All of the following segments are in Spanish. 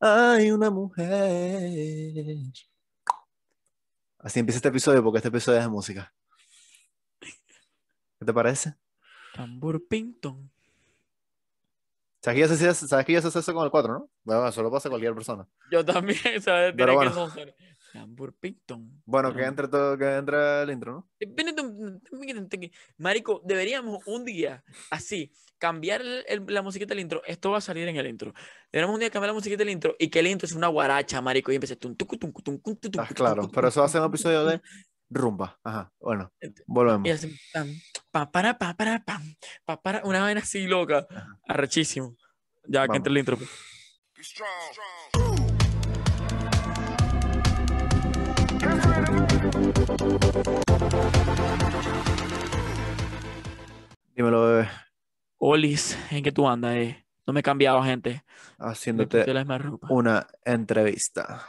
Hay una mujer. Así empieza este episodio porque este episodio es de música. ¿Qué te parece? Tambor Pinton. ¿Sabes que, ya se, hace- sabes que eso con el 4, no? Bueno, eso lo pasa cualquier persona. Yo también, ¿sabes? Tiene bueno. que. Tambor Pinton. Bueno, que entre todo, que entre el intro, ¿no? Marico, deberíamos un día así cambiar el- el- la musiquita del intro. Esto va a salir en el intro. Deberíamos un día cambiar la musiquita del intro y que el intro es una guaracha, marico. Y tum, Ah, claro, pero eso va a ser un episodio de rumba. Ajá, bueno, volvemos. Y así, pam, pa, para, pa, para, pam, pa, para, una vaina así loca. Arrechísimo. Ya, que Vamos. entre el intro. pues. Dímelo, bebé, Olis, ¿en qué tú andas, eh? No me he cambiado, gente. Haciéndote una entrevista.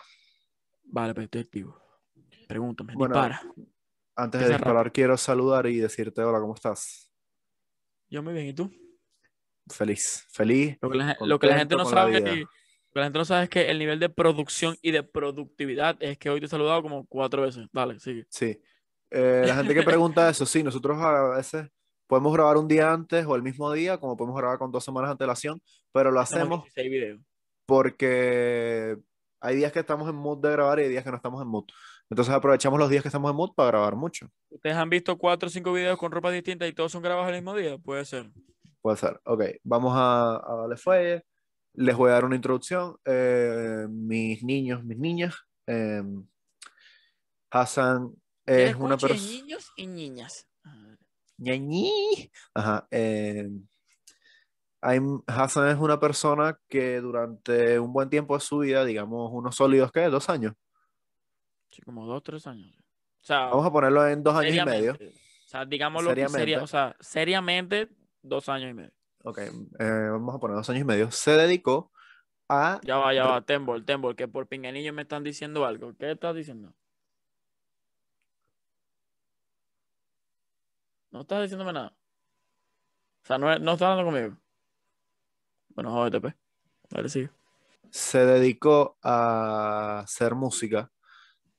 Vale, pues estoy activo. Pregúntame, Bueno, dispara. Antes de disparar, quiero saludar y decirte hola, ¿cómo estás? Yo muy bien, ¿y tú? Feliz, feliz. Lo que la, lo que la gente no sabe, lo que la gente no sabe es que el nivel de producción y de productividad es que hoy te he saludado como cuatro veces. Dale, sigue. Sí. Eh, la gente que pregunta eso, sí, nosotros a veces podemos grabar un día antes o el mismo día, como podemos grabar con dos semanas de antelación, pero lo Hacemos hacemos 16 videos. porque hay días que estamos en mood de grabar y hay días que no estamos en mood. Entonces aprovechamos los días que estamos en mood para grabar mucho. ¿Ustedes han visto cuatro o cinco videos con ropa distinta y todos son grabados el mismo día? Puede ser. Puede ser. Ok, vamos a, a darle fuelle. Les voy a dar una introducción. Eh, mis niños, mis niñas. eh, Hassan es una persona. niños y niñas. Ñañi. Ajá. eh, Hassan es una persona que durante un buen tiempo de su vida, digamos unos sólidos, ¿qué? Dos años. Sí, como dos, tres años. O sea, Vamos a ponerlo en dos años y medio. O sea, digámoslo seria- o sea, seriamente, dos años y medio. Ok, eh, vamos a poner dos años y medio. Se dedicó a Ya va, ya va, Tembol, Tembol, que por pinganillo me están diciendo algo. ¿Qué estás diciendo? No estás diciéndome nada. O sea, no, no estás hablando conmigo. Bueno, jódete, pues. Dale, sigue. se dedicó a hacer música.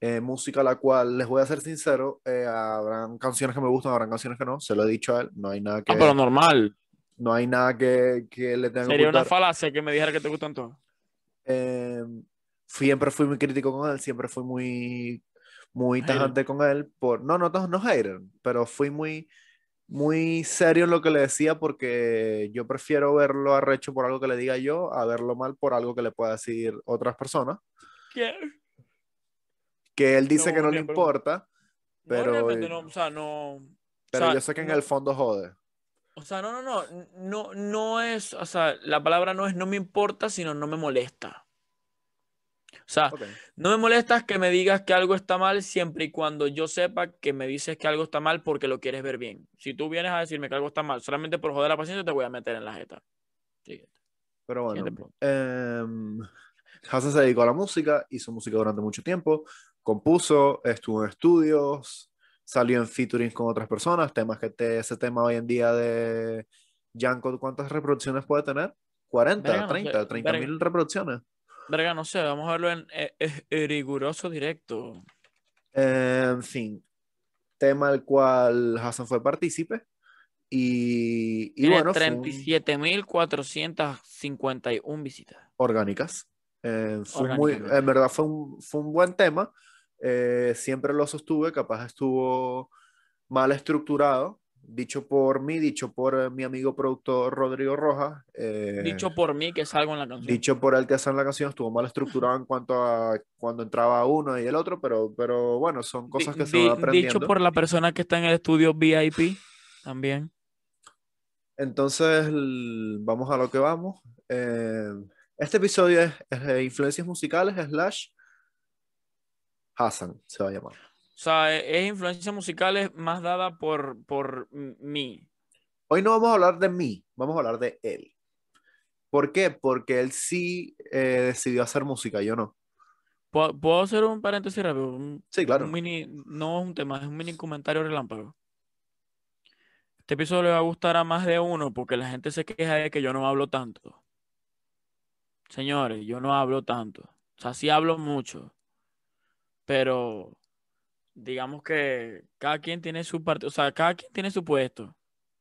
eh, música la cual, les voy a ser sincero, eh, habrán canciones que me gustan, habrán canciones que no, se lo he dicho a él, no hay nada que, Ah, pero normal. No hay nada que, que le tenga que Sería una falacia que me dijera que te gustan todos. Eh, siempre fui muy crítico con él, siempre fui muy, muy tajante con él, por, no, no, no, no hater, pero fui muy, muy serio en lo que le decía porque yo prefiero verlo arrecho por algo que le diga yo a verlo mal por algo que le pueda decir otras personas. ¿Qué? que él dice No, que no le importa, pero, no, realmente no, o sea, no. o pero sea, yo sé que en el fondo jode. O sea, no, no, no, no, no es, o sea, la palabra no es no me importa, sino no me molesta. O sea, no me molesta que me digas que algo está mal siempre y cuando yo sepa que me dices que algo está mal porque lo quieres ver bien. Si tú vienes a decirme que algo está mal solamente por joder la paciencia, te voy a meter en la jeta. Siguiente. Pero bueno, pregunta. em, Hassan se dedicó a la música, hizo música durante mucho tiempo, compuso, estuvo en estudios, salió en featuring con otras personas, temas que te- ese tema hoy en día de Yanko, ¿cuántas reproducciones puede tener? 40, Verga, no sé, 30, 30 mil reproducciones. Verga, no sé, vamos a verlo en eh, eh, riguroso directo. En fin, tema al cual Hassan fue partícipe. Y, y bueno, fue un- 37.451 visitas. orgánicas. Eh, fue muy, Orgánicamente. en verdad fue un, fue un buen tema. Eh, siempre lo sostuve, capaz estuvo mal estructurado, dicho por mí, dicho por eh, mi amigo productor Rodrigo Rojas. eh, Dicho por mí que salgo en la canción. dicho por el que hace en la canción, estuvo mal estructurado en cuanto a cuando entraba uno y el otro, pero, pero bueno, son cosas que se Di- van aprendiendo. Dicho por la persona que está en el estudio VIP también. Entonces, vamos a lo que vamos. Eh, este episodio es, es influencias musicales, slash Hassan, se va a llamar. O sea, e- es influencias musicales más dada por, por mí. Hoy no vamos a hablar de mí, vamos a hablar de él. ¿Por qué? Porque él sí eh, decidió hacer música, yo no. ¿Puedo, puedo hacer un paréntesis rápido? Un- Sí, claro. un mini, no es un tema, es un mini comentario relámpago. Este episodio le va a gustar a más de uno porque la gente se queja de que yo no hablo tanto. señores, yo no hablo tanto. O sea, sí hablo mucho, pero digamos que cada quien tiene su parte, o sea, cada quien tiene su puesto.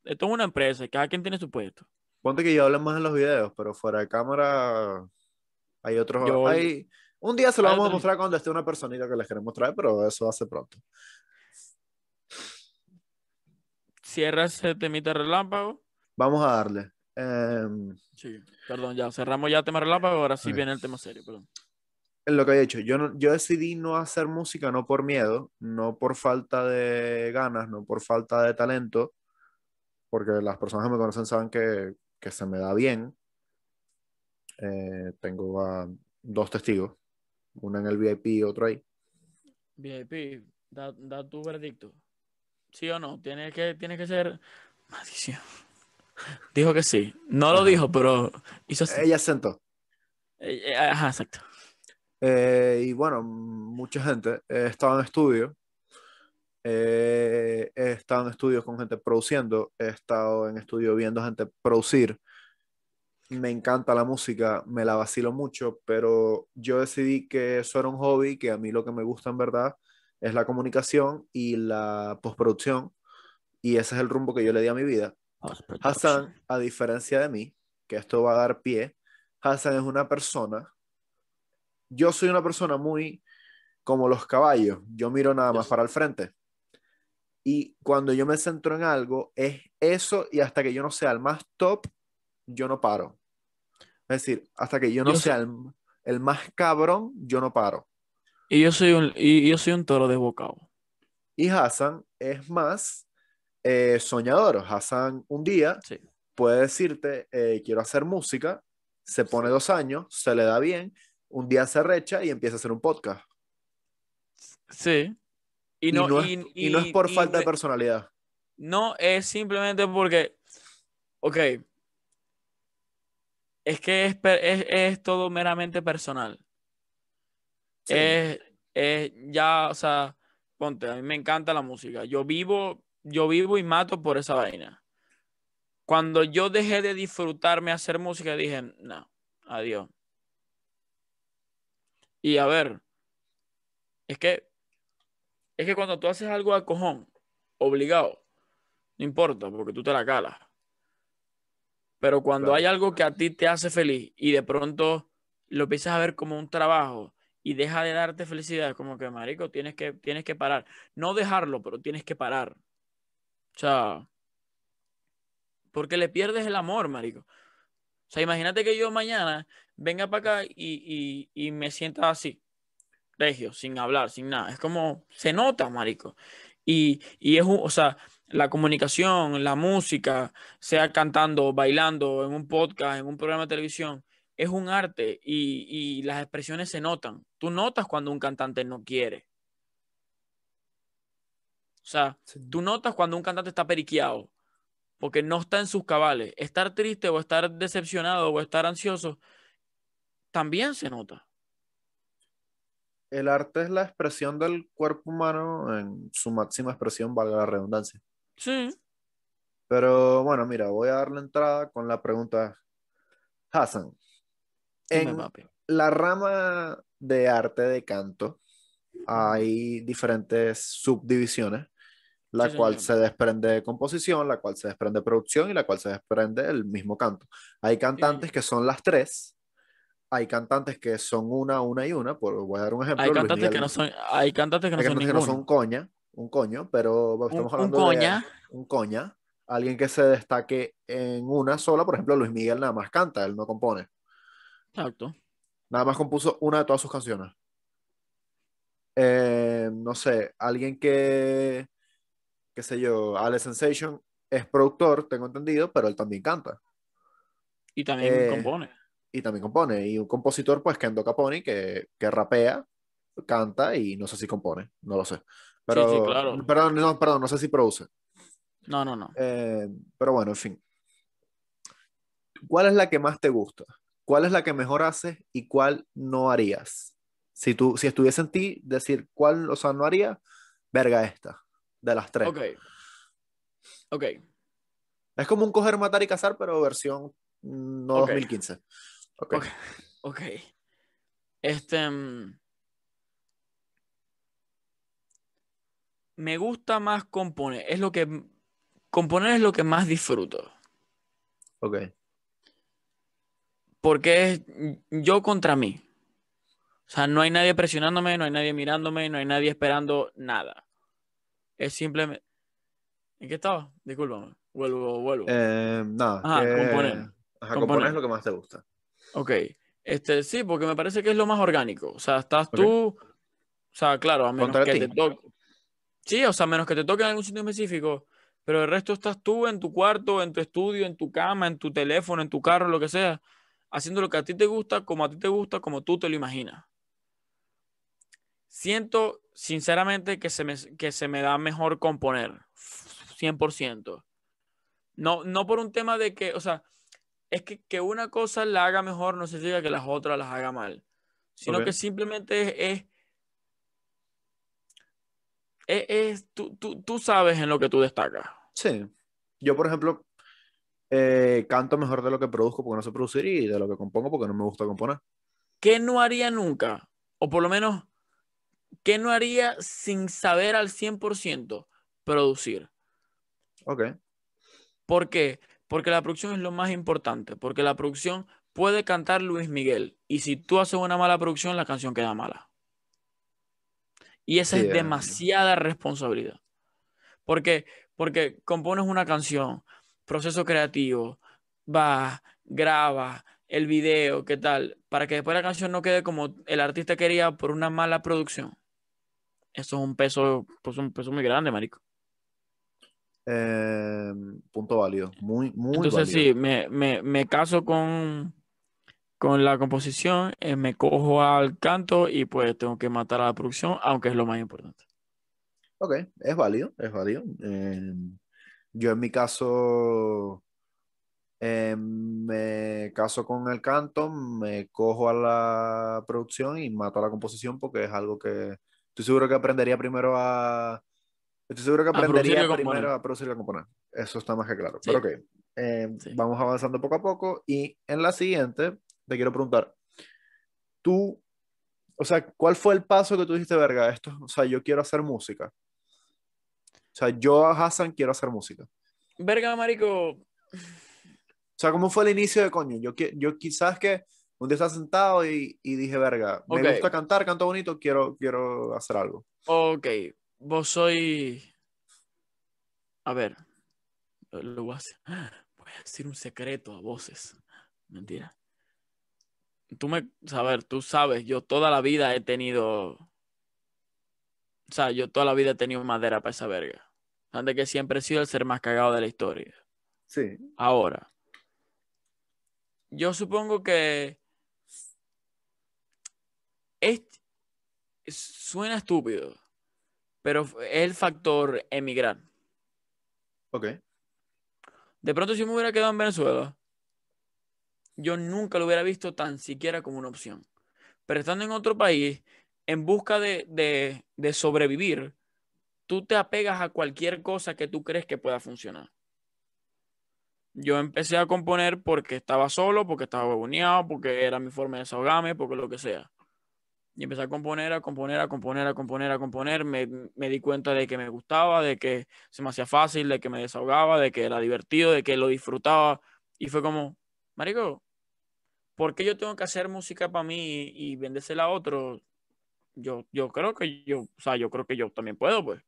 Esto es una empresa y cada quien tiene su puesto. Ponte que yo hablo más en los videos, pero fuera de cámara hay otros. Yo- hay- un día se lo vamos a mostrar cuando esté una personita que les queremos traer, pero eso hace pronto. Cierra ese temita relámpago. Vamos a darle. Em, Sí, perdón, ya cerramos ya el tema relámpago, ahora sí viene el tema serio, perdón. En lo que he dicho, yo, no- yo decidí no hacer música no por miedo, no por falta de ganas, no por falta de talento, porque las personas que me conocen saben que, que se me da bien. Eh, tengo a dos testigos, uno en el VIP y otro ahí. VIP, da, da tu veredicto. ¿Sí o no? Tiene que, tiene que ser. Maldición. Dijo que sí. No lo dijo, pero hizo. Ella se sentó. Eh, eh, Ajá, exacto. Eh, y bueno, mucha gente. He estado en estudio. eh, he estado en estudios con gente produciendo. He estado en estudio viendo gente producir. Me encanta la música, me la vacilo mucho, pero yo decidí que eso era un hobby, que a mí lo que me gusta en verdad es la comunicación y la postproducción. Y ese es el rumbo que yo le di a mi vida. Hassan, a diferencia de mí, que esto va a dar pie, Hassan es una persona, yo soy una persona muy como los caballos, yo miro nada más para el frente. Y cuando yo me centro en algo, es eso y hasta que yo no sea el más top, yo no paro. Es decir, hasta que yo no Yo sea el, el más cabrón, yo no paro. Y yo soy un, y yo soy un toro desbocado. Y Hassan es más eh, soñador. Hassan un día Sí. puede decirte, eh, quiero hacer música, se pone dos años, se le da bien, un día se recha y empieza a hacer un podcast. Sí. Y Y no, y- y no es por falta de personalidad. No, es simplemente porque, ok, es que es, es, es todo meramente personal. Sí. Es, es ya, o sea, ponte, a mí me encanta la música. Yo vivo, yo vivo y mato por esa vaina. Cuando yo dejé de disfrutarme hacer música, dije, no, adiós. Y a ver, es que, es que cuando tú haces algo a cojón, obligado, no importa, porque tú te la calas. Pero cuando Claro. hay algo que a ti te hace feliz y de pronto lo empiezas a ver como un trabajo y deja de darte felicidad, es como que, marico, tienes que, tienes que parar. No dejarlo, pero tienes que parar. O sea, porque le pierdes el amor, marico. O sea, imagínate que yo mañana venga para acá y, y, y me sienta así, regio, sin hablar, sin nada. Es como, se nota, marico. Y, y es un, o sea, la comunicación, la música, sea cantando, bailando, en un podcast, en un programa de televisión, es un arte y, y las expresiones se notan. Tú notas cuando un cantante no quiere. O sea, tú notas cuando un cantante está periqueado, porque no está en sus cabales. Estar triste o estar decepcionado o estar ansioso también se nota. El arte es la expresión del cuerpo humano en su máxima expresión, valga la redundancia. Sí. Pero bueno, mira, voy a darle entrada con la pregunta. Hassan, Dime, en papi. la rama de arte de canto hay diferentes subdivisiones, la Sí, cual señor. se desprende de composición, la cual se desprende de producción y la cual se desprende del mismo canto. Hay cantantes que son las tres, hay cantantes que son una, una y una, por, voy a dar un ejemplo. Hay Luis cantantes que no son, hay cantantes que no son cantantes que no ninguno. son coña, un coño, pero Un, estamos un hablando de coña, un coña, alguien que se destaque en una sola, por ejemplo, Luis Miguel nada más canta, él no compone, exacto. nada más compuso una de todas sus canciones. Eh, no sé, alguien que, qué sé yo, Ale Sensation es productor, tengo entendido, pero él también canta Y también Eh, compone. Y también compone. Y un compositor, pues Kendo Caponi, que, que rapea, canta y no sé si compone, no lo sé. Pero, sí, claro. perdón, no, perdón, no sé si produce. No, no, no. Eh, pero bueno, en fin. ¿Cuál es la que más te gusta? ¿Cuál es la que mejor haces y cuál no harías? Si tú, si estuviese en ti, decir cuál, o sea, no haría, verga esta, de las tres. Ok. Ok. Es como un coger, matar y cazar, pero versión mm, no Ok. 2015. Ok. Ok. Ok. Este. mm, Me gusta más componer. Es lo que. Componer es lo que más disfruto. Ok. Porque es yo contra mí. O sea, no hay nadie presionándome, no hay nadie mirándome, no hay nadie esperando nada. Es simplemente. ¿En qué estaba? Discúlpame. Vuelvo, vuelvo. Eh, nada. Ajá, que- componer. Ajá, Componer. componer es lo que más te gusta. Ok. Este, sí, porque me parece que es lo más orgánico. O sea, estás tú. O sea, claro, a menos Contra que ti. te toque. Sí, o sea, a menos que te toque en algún sitio específico. Pero el resto estás tú en tu cuarto, en tu estudio, en tu cama, en tu teléfono, en tu carro, lo que sea. Haciendo lo que a ti te gusta, como a ti te gusta, como tú te lo imaginas. Siento, sinceramente, que se me, que se me da mejor componer. 100%. No, no por un tema de que, o sea, es que, que una cosa la haga mejor no significa que las otras las haga mal, sino que simplemente es, es, es- es- tú, tú- tú sabes en lo que tú destacas. Sí. Yo, por ejemplo, eh, canto mejor de lo que produzco porque no sé producir y de lo que compongo porque no me gusta componer. ¿Qué no haría nunca? O por lo menos, ¿qué no haría sin saber al 100% producir? Ok. ¿Por qué? Porque la producción es lo más importante, porque la producción puede cantar Luis Miguel y si tú haces una mala producción, la canción queda mala. Y esa Sí, es demasiada responsabilidad. Porque, porque compones una canción, proceso creativo, vas, grabas el video, ¿qué tal? Para que después la canción no quede como el artista quería por una mala producción. Eso es un peso, pues un peso muy grande, marico. Eh, punto válido. Muy, muy Entonces válido. sí, me, me, me caso con, con la composición, eh, me cojo al canto y pues tengo que matar a la producción, aunque es lo más importante. Ok, es válido, es válido. Eh, yo en mi caso eh, me caso con el canto, me cojo a la producción y mato a la composición porque es algo que estoy seguro que aprendería primero a... Estoy seguro que aprendería a primero a producir y a componer. Eso está más que claro. Sí. Pero ok, eh, Sí. vamos avanzando poco a poco y en la siguiente te quiero preguntar, tú, o sea, ¿cuál fue el paso que tú dijiste, verga, esto, o sea, yo quiero hacer música? O sea, yo, Hassan, quiero hacer música. Verga, marico, O sea, ¿cómo fue el inicio de coño? Yo, yo quizás que un día estaba sentado y, y dije, verga, me Ok. gusta cantar, canto bonito, quiero, quiero hacer algo. ok, vos soy... A ver, lo, lo voy a hacer. Voy a decir un secreto a voces. Mentira. Tú me, a ver, tú sabes, yo toda la vida he tenido... O sea, yo toda la vida he tenido madera para esa verga. Antes que siempre he sido el ser más cagado de la historia. Sí. Ahora, yo supongo que es, suena estúpido, pero es el factor emigrar. Ok. De pronto, si me hubiera quedado en Venezuela, yo nunca lo hubiera visto tan siquiera como una opción. Pero estando en otro país, en busca de, de- de sobrevivir, tú te apegas a cualquier cosa que tú crees que pueda funcionar. Yo empecé a componer porque estaba solo, porque estaba huevoneado, porque era mi forma de desahogarme, porque lo que sea. Y empecé a componer, a componer, a componer, a componer, a componer. Me, me di cuenta de que me gustaba, de que se me hacía fácil, de que me desahogaba, de que era divertido, de que lo disfrutaba. Y fue como, Marico, ¿por qué yo tengo que hacer música para mí y, y vendérsela a otro? Yo, yo creo que yo, o sea, yo creo que yo también puedo, pues.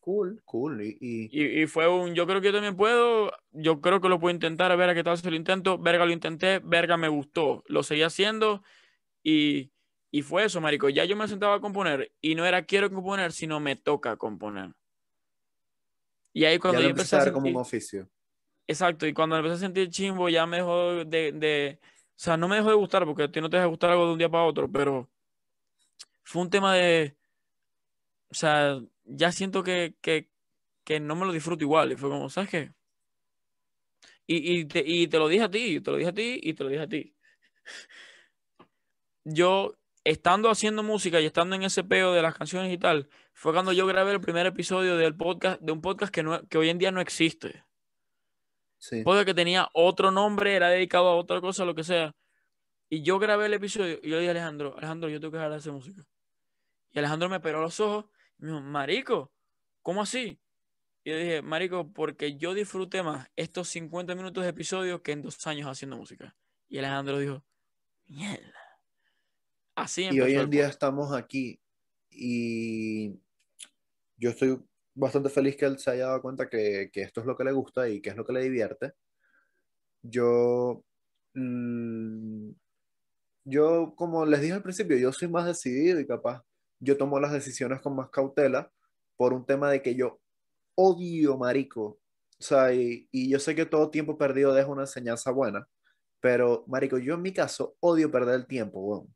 Cool, cool. Y, y- Y, y fue un, yo creo que yo también puedo, yo creo que lo puedo intentar, a ver a qué tal si lo intento, verga lo intenté, verga me gustó, lo seguí haciendo y, y fue eso, marico, ya yo me sentaba a componer y no era quiero componer, sino me toca componer. Y ahí cuando ya yo empecé a ver como sentir, un oficio. exacto, y cuando empecé a sentir chimbo ya me dejó de, de, o sea, no me dejó de gustar porque a ti no te deja de gustar algo de un día para otro, pero fue un tema de, o sea, ya siento que, que, que no me lo disfruto igual. Y fue como, ¿sabes qué? Y, y, te, y te lo dije a ti, te lo dije a ti y te lo dije a ti. Yo, estando haciendo música y estando en ese peo de las canciones y tal, fue cuando yo grabé el primer episodio del podcast, de un podcast que, no, que hoy en día no existe. Sí. Podcast que tenía otro nombre, era dedicado a otra cosa, lo que sea. Y yo grabé el episodio y yo le dije a Alejandro, Alejandro, yo tengo que dejar de hacer música. Y Alejandro me pegó los ojos y me dijo, Marico, ¿cómo así? Y yo dije, Marico, porque yo disfruté más estos 50 minutos de episodio que en dos años haciendo música. Y Alejandro dijo, mierda. Así Y hoy en día estamos aquí y yo estoy bastante feliz que él se haya dado cuenta que, que esto es lo que le gusta y que es lo que le divierte. Yo, mm, yo, como les dije al principio, yo soy más decidido y capaz yo tomo las decisiones con más cautela por un tema de que yo odio marico. O sea, y, y yo sé que todo tiempo perdido deja una enseñanza buena, pero marico, yo en mi caso odio perder el tiempo, weón.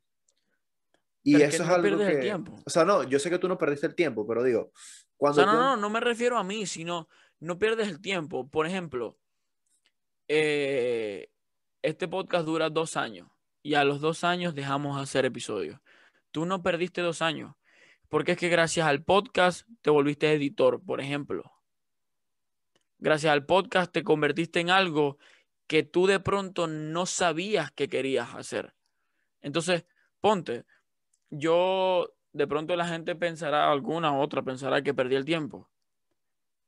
Y Pero es que eso es no algo el tiempo. o sea, no, yo sé que tú no perdiste el tiempo, pero digo, O cuando sea, no, tú- no, no me refiero a mí, sino no pierdes el tiempo. Por ejemplo, eh, este podcast dura dos años y a los dos años dejamos de hacer episodios. Tú no perdiste dos años, porque es que gracias al podcast te volviste editor, por ejemplo. Gracias al podcast te convertiste en algo que tú de pronto no sabías que querías hacer. Entonces, ponte, yo de pronto la gente pensará, alguna otra pensará que perdí el tiempo.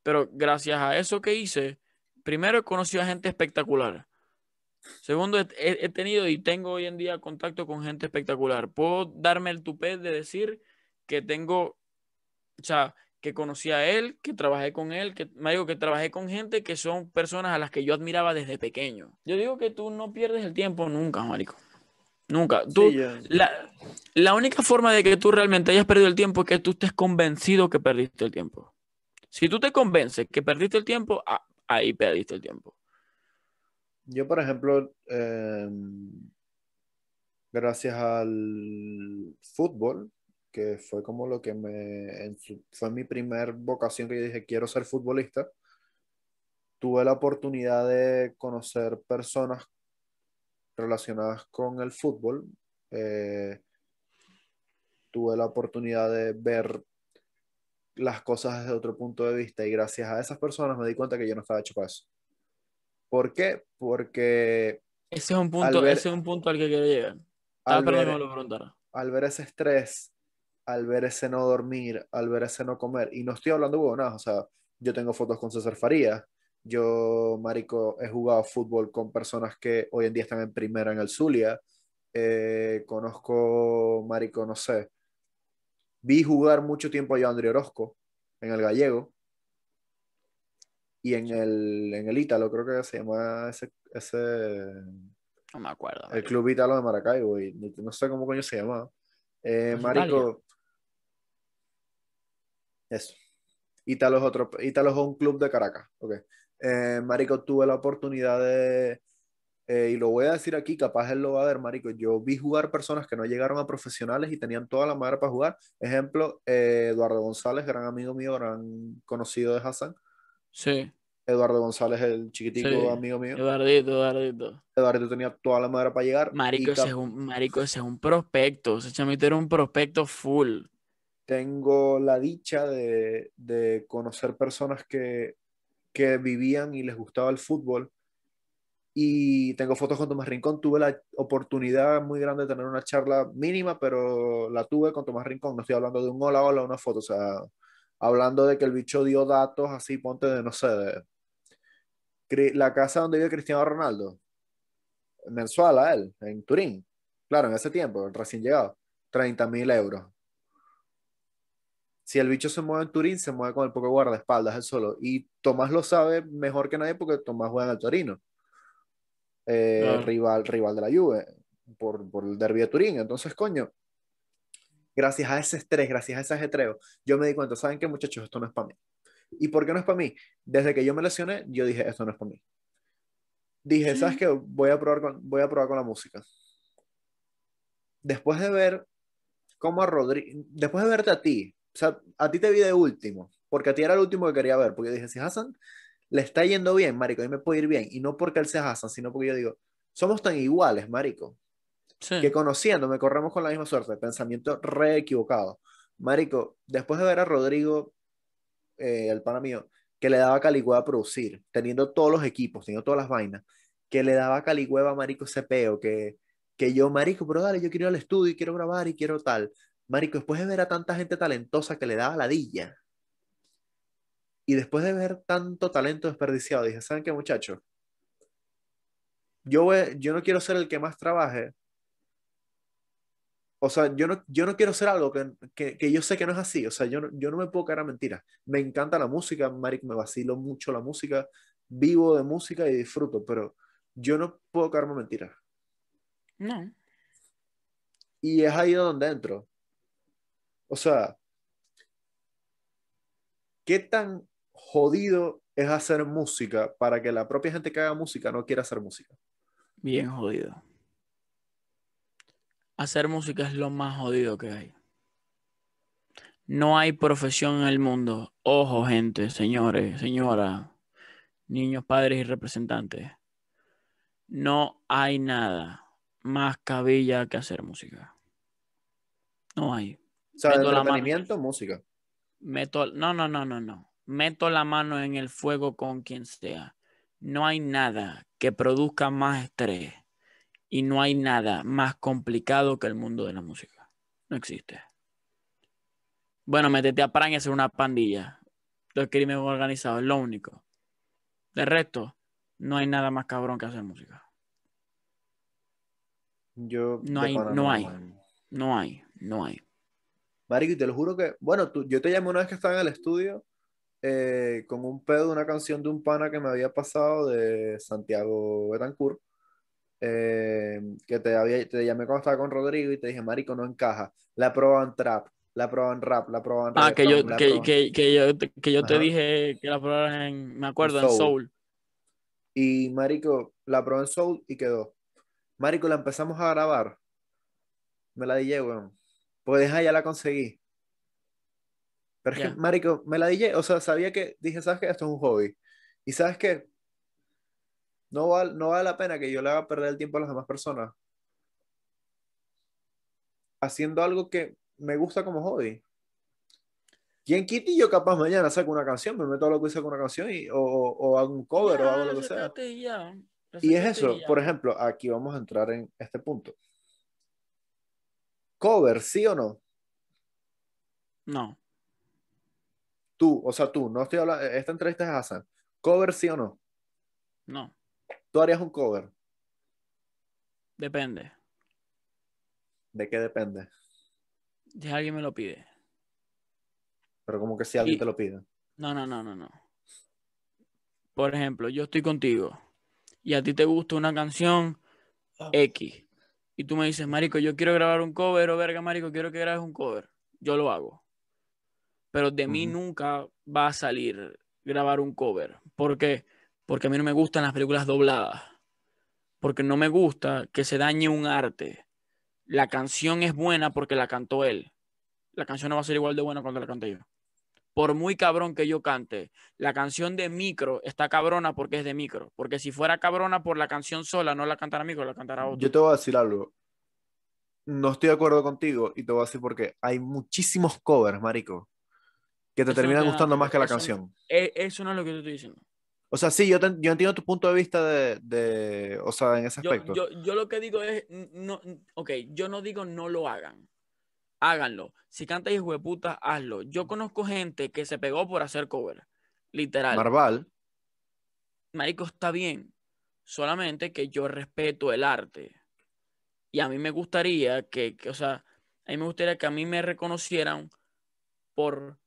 Pero gracias a eso que hice, primero he conocido a gente espectacular. Segundo, he, he- tenido y tengo hoy en día contacto con gente espectacular. Puedo darme el tupé de decir que tengo, o sea, que conocí a él, que trabajé con él, que me digo que trabajé con gente que son personas a las que yo admiraba desde pequeño. Yo digo que tú no pierdes el tiempo nunca, marico. Nunca. Tú, Sí, la, la única forma de que tú realmente hayas perdido el tiempo es que tú estés convencido que perdiste el tiempo. Si tú te convences que perdiste el tiempo, ah, ahí perdiste el tiempo. Yo, por ejemplo, eh, gracias al fútbol, que fue como lo que me, fue mi primer vocación que yo dije, quiero ser futbolista, tuve la oportunidad de conocer personas relacionadas con el fútbol, eh, tuve la oportunidad de ver las cosas desde otro punto de vista y gracias a esas personas me di cuenta que yo no estaba hecho para eso. ¿Por qué? Porque Ese es un punto, ver- ese es un punto al que quiero llegar. Estaba al ver, lo al ver ese estrés, al ver ese no dormir, al ver ese no comer, y no estoy hablando de huevonadas, o sea, yo tengo fotos con César Farías, yo, marico, he jugado fútbol con personas que hoy en día están en primera en el Zulia, eh, conozco, marico, no sé, vi jugar mucho tiempo a André Orozco en el Gallego y en el, en el Ítalo, creo que se llama ese, ese No me acuerdo. el. Club Ítalo de Maracaibo, y no sé cómo coño se llamaba. Eh, ¿Es marico, eso. Ítalo es otro, Ítalo es un club de Caracas, ok. Eh, marico, tuve la oportunidad de, eh, y lo voy a decir aquí, capaz él lo va a ver, marico, yo vi jugar personas que no llegaron a profesionales y tenían toda la madre para jugar. Ejemplo, eh, Eduardo González, gran amigo mío, gran conocido de Hassan. Sí, Eduardo González, el chiquitico Sí. amigo mío. Eduardito, Eduardito. Eduardo tenía toda la madre para llegar. Marico, ese es un, marico, ese es un prospecto. Ese chamito era un prospecto full. tengo la dicha de, de conocer personas que, que vivían y les gustaba el fútbol. Y tengo fotos con Tomás Rincón. Tuve la oportunidad muy grande de tener una charla mínima, pero la tuve con Tomás Rincón. No estoy hablando de un hola, hola, una foto. O sea, hablando de que el bicho dio datos así, ponte de, no sé, de la casa donde vive Cristiano Ronaldo. Mensual a él, en Turín. Claro, en ese tiempo, recién llegado. 30 mil euros. Si el bicho se mueve en Turín, se mueve con el poco guardaespaldas él solo. Y Tomás lo sabe mejor que nadie porque Tomás juega en el Torino. Eh, Claro. rival, rival de la Juve por, por el derbi de Turín. Entonces, coño, gracias a ese estrés, gracias a ese ajetreo, yo me di cuenta, ¿saben qué, muchachos? Esto no es para mí. ¿Y por qué no es para mí? Desde que yo me lesioné, yo dije, esto no es para mí. Dije, Sí. ¿sabes qué? Voy a probar con, voy a probar con la música. Después de ver cómo a Rodrigo, después de verte a ti, sea, a ti te vi de último, porque a ti era el último que quería ver, porque yo dije, si Hassan le está yendo bien, marico, a mí me puede ir bien, y no porque él sea Hassan, sino porque yo digo, somos tan iguales, marico, Sí. que conociéndome corremos con la misma suerte, pensamiento re equivocado. Marico, después de ver a Rodrigo, eh, el pana mío, que le daba caligüeva a producir, teniendo todos los equipos, teniendo todas las vainas, que le daba caligüeva, marico, ese peo, que, que yo, marico, pero dale, yo quiero ir al estudio y quiero grabar y quiero tal. Marico, después de ver a tanta gente talentosa que le daba ladilla, y después de ver tanto talento desperdiciado, dije, ¿saben qué, muchachos? Yo, voy- yo no quiero ser el que más trabaje. O sea, yo no, yo no quiero ser algo que, que, que yo sé que no es así. O sea, yo no, yo no me puedo caer a mentiras. Me encanta la música, marico, me vacilo mucho la música. Vivo de música y disfruto, pero yo no puedo caerme a mentiras. No. Y es ahí donde entro. O sea, ¿qué tan jodido es hacer música para que la propia gente que haga música no quiera hacer música? Bien jodido. Hacer música es lo más jodido que hay. No hay profesión en el mundo. Ojo, gente, señores, señoras, niños, padres y representantes. No hay nada más cabilla que hacer música. No hay. O sea, la mano. música. Meto, no, no, no, no, no. Meto la mano en el fuego con quien sea. No hay nada que produzca más estrés y no hay nada más complicado que el mundo de la música. No existe. Bueno, métete a Prime y hacer una pandilla. Los crímenes organizados, es lo único. De resto, no hay nada más cabrón que hacer música. Yo No hay- no hay. No hay, no hay. Marico, y te lo juro que, bueno, tú, yo te llamé una vez que estaba en el estudio eh, con un pedo de una canción de un pana que me había pasado de Santiago Betancourt, eh, que te, había, te llamé cuando estaba con Rodrigo y te dije, Marico, no encaja. La prueba en trap, la prueba en rap, la prueba en Ah, que yo, que, que, que yo, te- que yo te dije que la prueba en, me acuerdo, en Soul. Soul. Y Marico, la probé en Soul y quedó. Marico, la empezamos a grabar. Me la dije, weón. Pues deja, ya la conseguí. Pero es Ya. que, Marico, me la dije, o sea, sabía que, dije, ¿sabes qué? Esto es un hobby. Y ¿sabes qué? No vale, no vale la pena que yo le haga perder el tiempo a las demás personas haciendo algo que me gusta como hobby. ¿Quién quita y yo capaz mañana saco una canción, me meto a lo que hice con una canción y, o, o- o hago un cover o Ya, hago lo que sea? y Y es eso, por ejemplo, aquí vamos a entrar en este punto. Cover, ¿sí o no? No, Tú, o sea, tú, no estoy hablando, esta entrevista es Hassan. Cover, ¿sí o no? no, Tú harías un cover. depende. ¿De qué depende? Si alguien me lo pide. Pero como que si alguien Y- te lo pide. No, no, no, no, no. Por ejemplo, yo estoy contigo y a ti te gusta una canción X y tú me dices, Marico, yo quiero grabar un cover o verga, Marico, quiero que grabes un cover. Yo lo hago. Pero de mí nunca va a salir grabar un cover. ¿Por qué? Porque a mí no me gustan las películas dobladas. Porque no me gusta que se dañe un arte. La canción es buena porque la cantó él. La canción no va a ser igual de buena cuando la cante yo. Por muy cabrón que yo cante, la canción de micro está cabrona porque es de micro. Porque si fuera cabrona por la canción sola, no la cantara micro, la cantara otro. Yo te voy a decir algo. No estoy de acuerdo contigo y te voy a decir por qué. Hay muchísimos covers, marico, que te Eso no terminan nada gustando más que la eso no- canción. Eh, Eso no es lo que yo te estoy diciendo. O sea, sí, yo, te- yo entiendo tu punto de vista de, de- o sea, en ese Yo, aspecto. yo, yo lo que digo es, no, ok, yo no digo no lo hagan. Háganlo. Si canta hijo de puta, hazlo. Yo conozco gente que se pegó por hacer cover. Literal. Marval, Marico, está bien. Solamente que yo respeto el arte. Y a mí me gustaría que, que, o sea, a mí me gustaría que a mí me reconocieran por,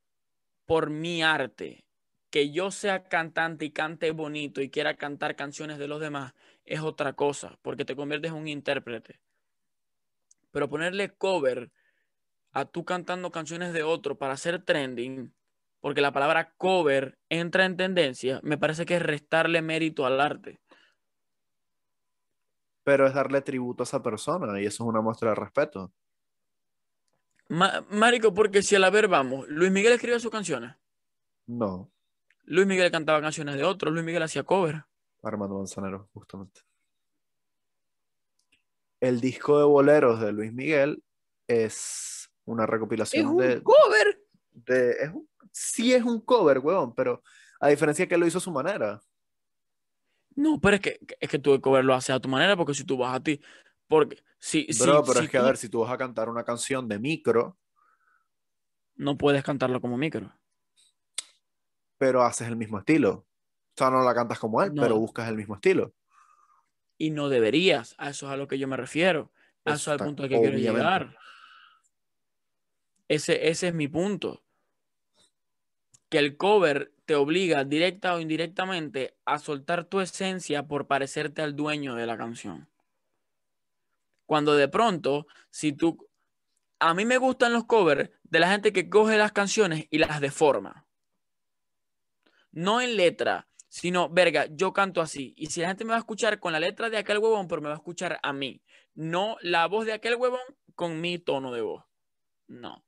por mi arte. Que yo sea cantante y cante bonito y quiera cantar canciones de los demás es otra cosa, porque te conviertes en un intérprete. Pero ponerle cover a tú cantando canciones de otro para hacer trending, porque la palabra cover entra en tendencia, me parece que es restarle mérito al arte. pero es darle tributo a esa persona y eso es una muestra de respeto. Ma- Marico, porque si a la ver vamos, Luis Miguel escribía sus canciones. No, Luis Miguel cantaba canciones de otros, Luis Miguel hacía cover. Armando Manzanero, justamente. El disco de boleros de Luis Miguel es una Es recopilación un de, cover. de- es un- sí es un cover, weón, pero a diferencia que él lo hizo a su manera. No, pero es que, es que tú el cover lo haces a tu manera, porque si tú vas a ti, Porque si, Bro, si, pero si es que a ver, si tú vas a cantar una canción de micro, no puedes cantarlo como micro. pero haces el mismo estilo. O sea, no la cantas como él, No. pero buscas el mismo estilo. Y no deberías. A eso es a lo que yo me refiero. A Eso es al punto al que quiero llegar. Ese, ese es mi punto. Que el cover te obliga directa o indirectamente a soltar tu esencia por parecerte al dueño de la canción. Cuando de pronto, si tú... A mí me gustan los covers de la gente que coge las canciones y las deforma. No en letra, sino, verga, yo canto así. Y si la gente me va a escuchar con la letra de aquel huevón, pero me va a escuchar a mí. No la voz de aquel huevón con mi tono de voz. No.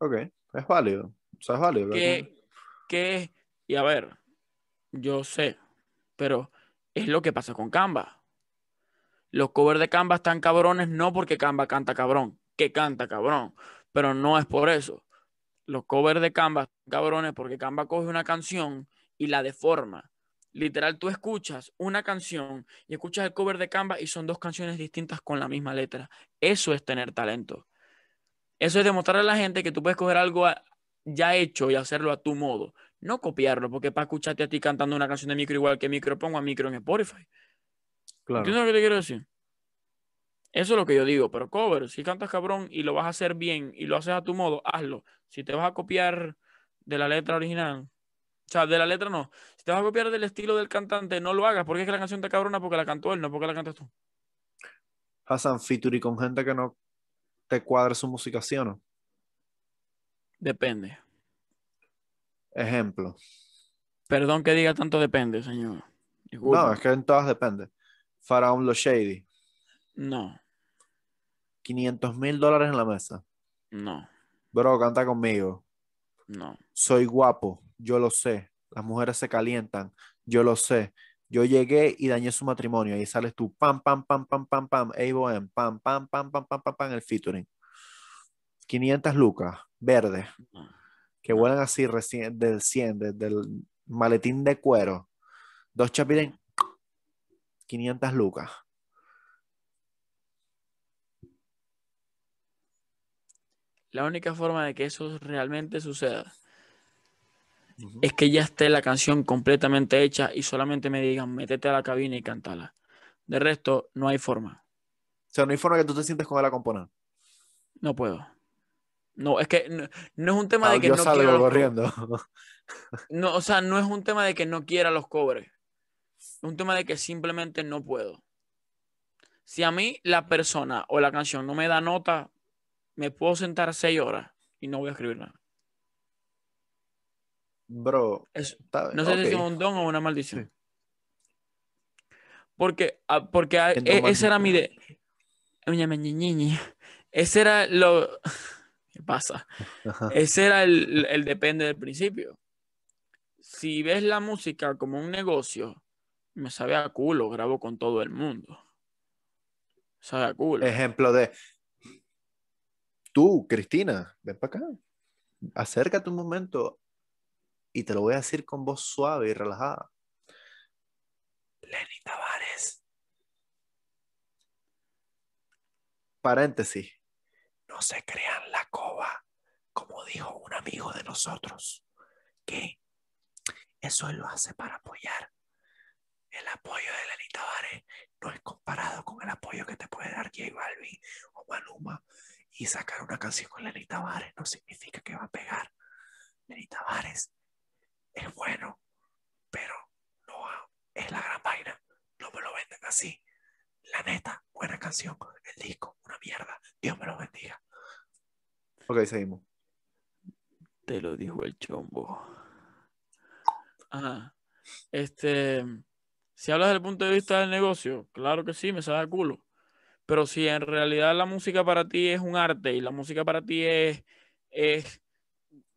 Ok, es válido. O sea, es válido. que, que, y a ver, yo sé, pero es lo que pasa con Canva. Los covers de Canva están cabrones no porque Canva canta cabrón, que canta cabrón, pero no es por eso. Los covers de Canva están cabrones porque Canva coge una canción y la deforma. Literal, tú escuchas una canción y escuchas el cover de Canva y son dos canciones distintas con la misma letra. Eso es tener talento. Eso es demostrarle a la gente que tú puedes coger algo ya hecho y hacerlo a tu modo. No copiarlo, porque para escucharte a ti cantando una canción de micro igual que micro, pongo a micro en Spotify. Claro. ¿Entiendes lo que te quiero decir? Eso es lo que yo digo, pero cover, si cantas cabrón y lo vas a hacer bien y lo haces a tu modo, hazlo. Si te vas a copiar de la letra original, o sea, de la letra no. Si te vas a copiar del estilo del cantante, no lo hagas, porque es que la canción te cabrona porque la cantó él, no porque la cantas tú. Hassan featuring con gente que no te cuadre su música, ¿sí o no? Depende. Ejemplo. Perdón que diga tanto depende, señor. No, es que en todas depende. Faraón Lo Shady, No, 500 mil dólares en la mesa. no, Bro, canta conmigo. no. Soy guapo, yo lo sé. Las mujeres se calientan, yo lo sé. Yo llegué y dañé su matrimonio. Ahí sales tú, pam, pam, pam, pam, pam, pam, Avoen, pam, pam, pam, pam, pam, pam, pam, el featuring. 500 lucas, verde, no. que vuelan así recién del 100, desde el maletín de cuero. Dos chapirén, 500 lucas. La única forma de que eso realmente suceda Es que ya esté la canción completamente hecha y solamente me digan, métete a la cabina y cántala. De resto, no hay forma. O sea, no hay forma que tú te sientes con él a componer. No puedo. No, es que no, no es un tema Ah, de que yo no salgo corriendo. No, o sea, no es un tema de que no quiera los covers. Es un tema de que simplemente no puedo. Si a mí la persona o la canción no me da nota, me puedo sentar seis horas y no voy a escribir nada. Bro, Es- está- no sé si es un don o una maldición. Porque, ah, porque e- ese era mi de. Ese era lo. ¿Qué pasa? Ajá. Ese era el, el depende del principio. Si ves la música como un negocio, me sabe a culo, grabo con todo el mundo. Sabe a culo. Ejemplo de tú, Cristina, ven para acá. Acércate un momento y te lo voy a decir con voz suave y relajada. Lenny Tavares. Paréntesis. No se crean la coba, como dijo un amigo de nosotros, que eso él lo hace para apoyar. El apoyo de Lenny Tavares no es comparado con el apoyo que te puede dar J Balvin o Maluma. Y sacar una canción con Lenny Tavares no significa que va a pegar. Lenny Tavares es bueno, pero no es la gran vaina. No me lo venden así. La neta, buena canción. El disco, una mierda. Dios me lo bendiga. Ok, seguimos. Te lo dijo el chombo. Ajá. Este, si hablas desde el punto de vista del negocio, claro que sí, me sabe a culo. Pero si en realidad la música para ti es un arte y la música para ti es, es